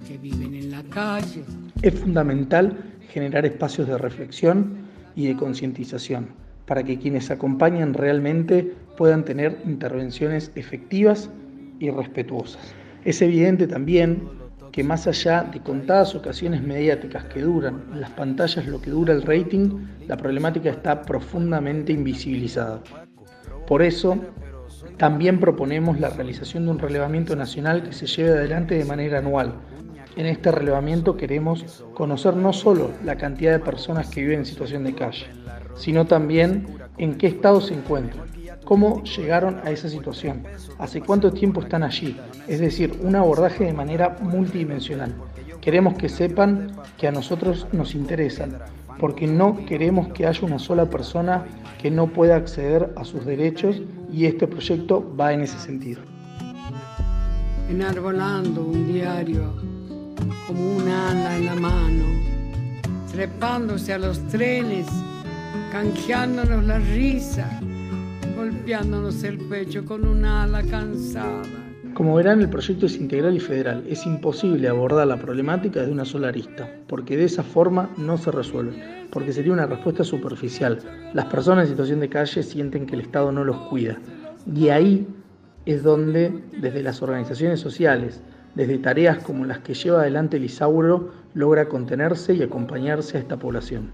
que viven en la calle. Es fundamental generar espacios de reflexión y de concientización para que quienes acompañan realmente puedan tener intervenciones efectivas y respetuosas. Es evidente también que más allá de contadas ocasiones mediáticas que duran en las pantallas lo que dura el rating, la problemática está profundamente invisibilizada. Por eso, también proponemos la realización de un relevamiento nacional que se lleve adelante de manera anual. En este relevamiento queremos conocer no solo la cantidad de personas que viven en situación de calle, sino también en qué estado se encuentran, cómo llegaron a esa situación, hace cuánto tiempo están allí, es decir, un abordaje de manera multidimensional. Queremos que sepan que a nosotros nos interesan, porque no queremos que haya una sola persona que no pueda acceder a sus derechos y este proyecto va en ese sentido. enarbolando un diario como un ala en la mano, trepándose a los trenes, canjeándonos la risa, golpeándonos el pecho con un ala cansada. Como verán, el proyecto es integral y federal. Es imposible abordar la problemática desde una sola arista, porque de esa forma no se resuelve, porque sería una respuesta superficial. Las personas en situación de calle sienten que el Estado no los cuida. Y ahí es donde, desde las organizaciones sociales, desde tareas como las que lleva adelante el Isauro, logra contenerse y acompañarse a esta población.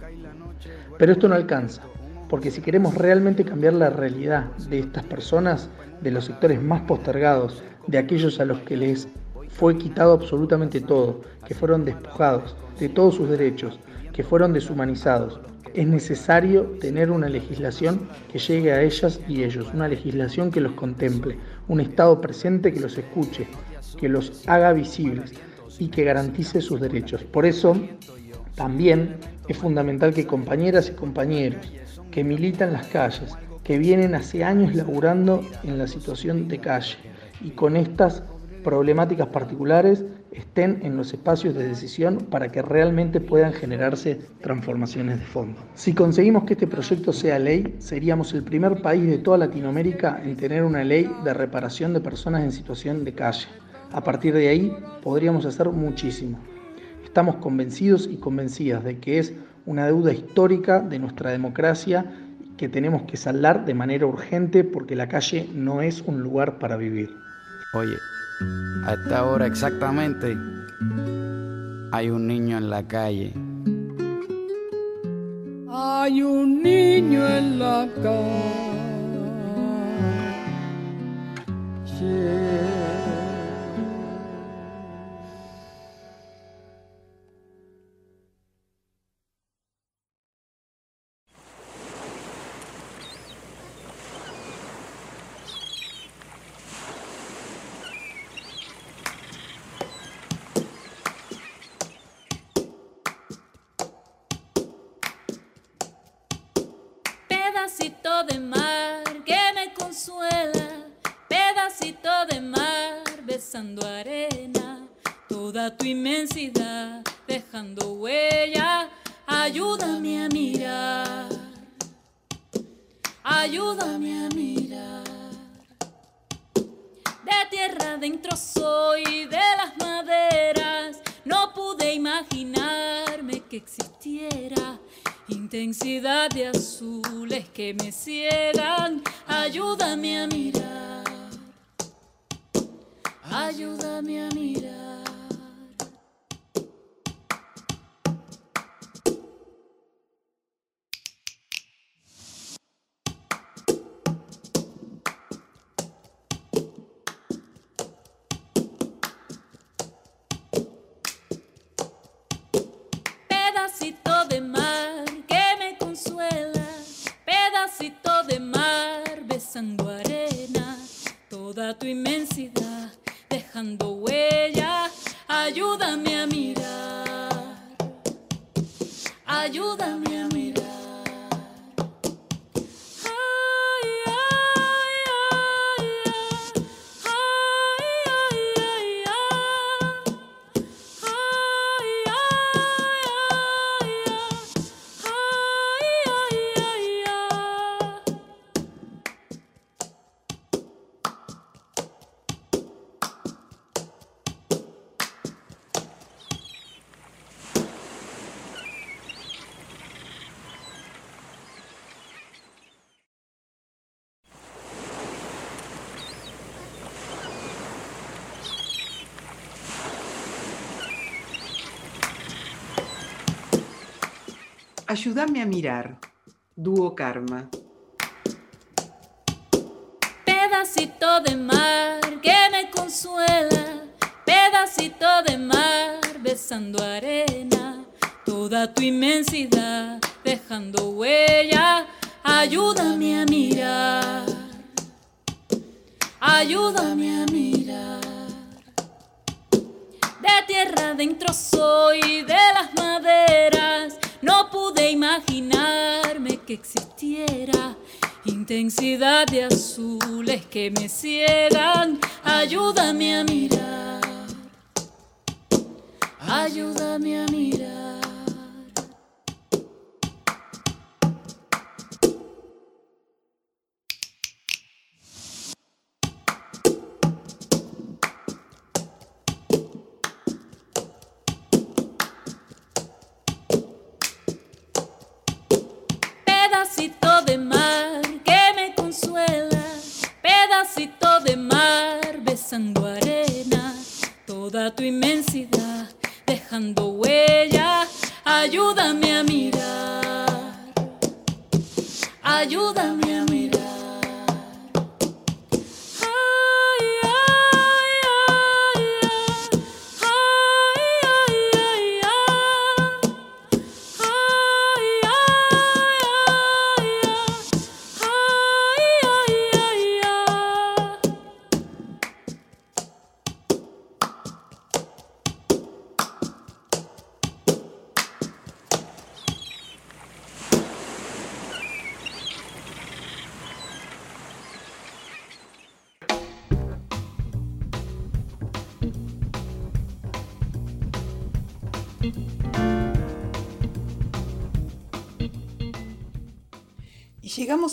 Pero esto no alcanza, porque si queremos realmente cambiar la realidad de estas personas, de los sectores más postergados, de aquellos a los que les fue quitado absolutamente todo, que fueron despojados de todos sus derechos, que fueron deshumanizados, es necesario tener una legislación que llegue a ellas y ellos, una legislación que los contemple, un Estado presente que los escuche, que los haga visibles y que garantice sus derechos. Por eso, también es fundamental que compañeras y compañeros que militan las calles, que vienen hace años laburando en la situación de calle y con estas problemáticas particulares estén en los espacios de decisión para que realmente puedan generarse transformaciones de fondo. Si conseguimos que este proyecto sea ley, seríamos el primer país de toda Latinoamérica en tener una ley de reparación de personas en situación de calle. A partir de ahí podríamos hacer muchísimo. Estamos convencidos y convencidas de que es una deuda histórica de nuestra democracia que tenemos que saldar de manera urgente porque la calle no es un lugar para vivir. Oye, a esta hora exactamente hay un niño en la calle. Hay un niño en la calle. Ayúdame a mirar. Dúo Karma. Pedacito de mar que me consuela, pedacito de mar besando arena, toda tu inmensidad dejando huella, ayúdame a mirar, ayúdame a mirar. De tierra adentro soy, de las maderas, existiera intensidad de azules que me ciegan. Ayúdame a mirar, ayúdame a mirar. tu inmensidad, dejando huella, ayúdame a mirar, ayúdame a mirar.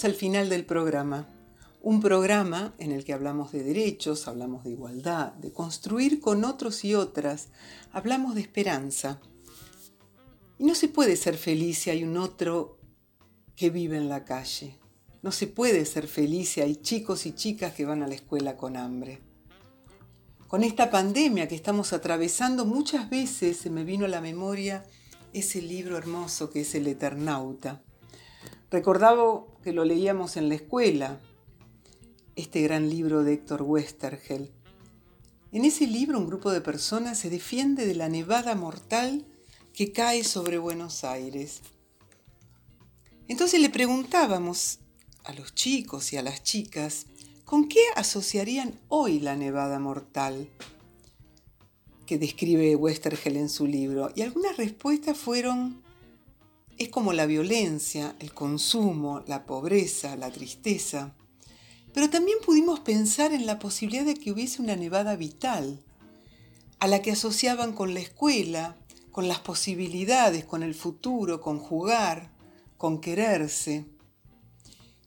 Al final del programa. Un programa en el que hablamos de derechos, hablamos de igualdad, de construir con otros y otras, hablamos de esperanza. Y no se puede ser feliz si hay un otro que vive en la calle. No se puede ser feliz si hay chicos y chicas que van a la escuela con hambre. Con esta pandemia que estamos atravesando, muchas veces se me vino a la memoria ese libro hermoso que es El Eternauta. Recordaba que lo leíamos en la escuela, este gran libro de Héctor Westergel. En ese libro un grupo de personas se defiende de la nevada mortal que cae sobre Buenos Aires. Entonces le preguntábamos a los chicos y a las chicas con qué asociarían hoy la nevada mortal que describe Westergel en su libro. Y algunas respuestas fueron, es como la violencia, el consumo, la pobreza, la tristeza. Pero también pudimos pensar en la posibilidad de que hubiese una nevada vital, a la que asociaban con la escuela, con las posibilidades, con el futuro, con jugar, con quererse.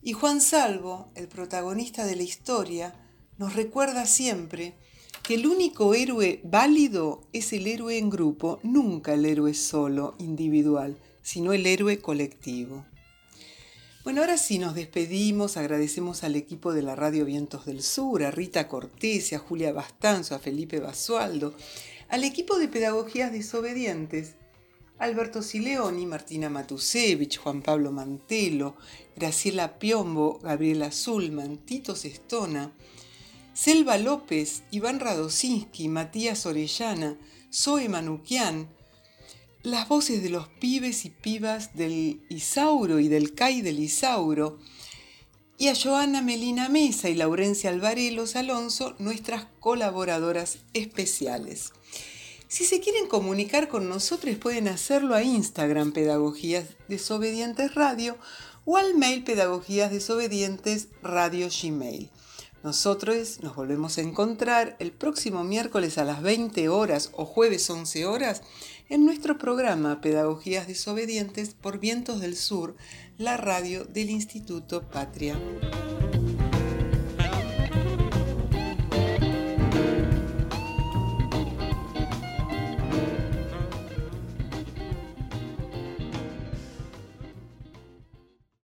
Y Juan Salvo, el protagonista de la historia, nos recuerda siempre que el único héroe válido es el héroe en grupo, nunca el héroe solo, individual, sino el héroe colectivo. Bueno, ahora sí nos despedimos, agradecemos al equipo de la Radio Vientos del Sur, a Rita Cortés, a Julia Bastanzo, a Felipe Basualdo, al equipo de Pedagogías Desobedientes, Alberto Sileoni, Martina Matusevich, Juan Pablo Mantelo, Graciela Piombo, Gabriela Zulman, Tito Sestona, Selva López, Iván Radosinski, Matías Orellana, Zoe Manuquian, las voces de los pibes y pibas del Isauro y del CAI del Isauro, y a Joana Melina Mesa y Laurencia Alvarelos Alonso, nuestras colaboradoras especiales. Si se quieren comunicar con nosotros pueden hacerlo a Instagram Pedagogías Desobedientes Radio o al mail Pedagogías Desobedientes Radio Gmail. Nosotros nos volvemos a encontrar el próximo miércoles a las 20 horas o jueves 11 horas en nuestro programa Pedagogías Desobedientes por Vientos del Sur, la radio del Instituto Patria.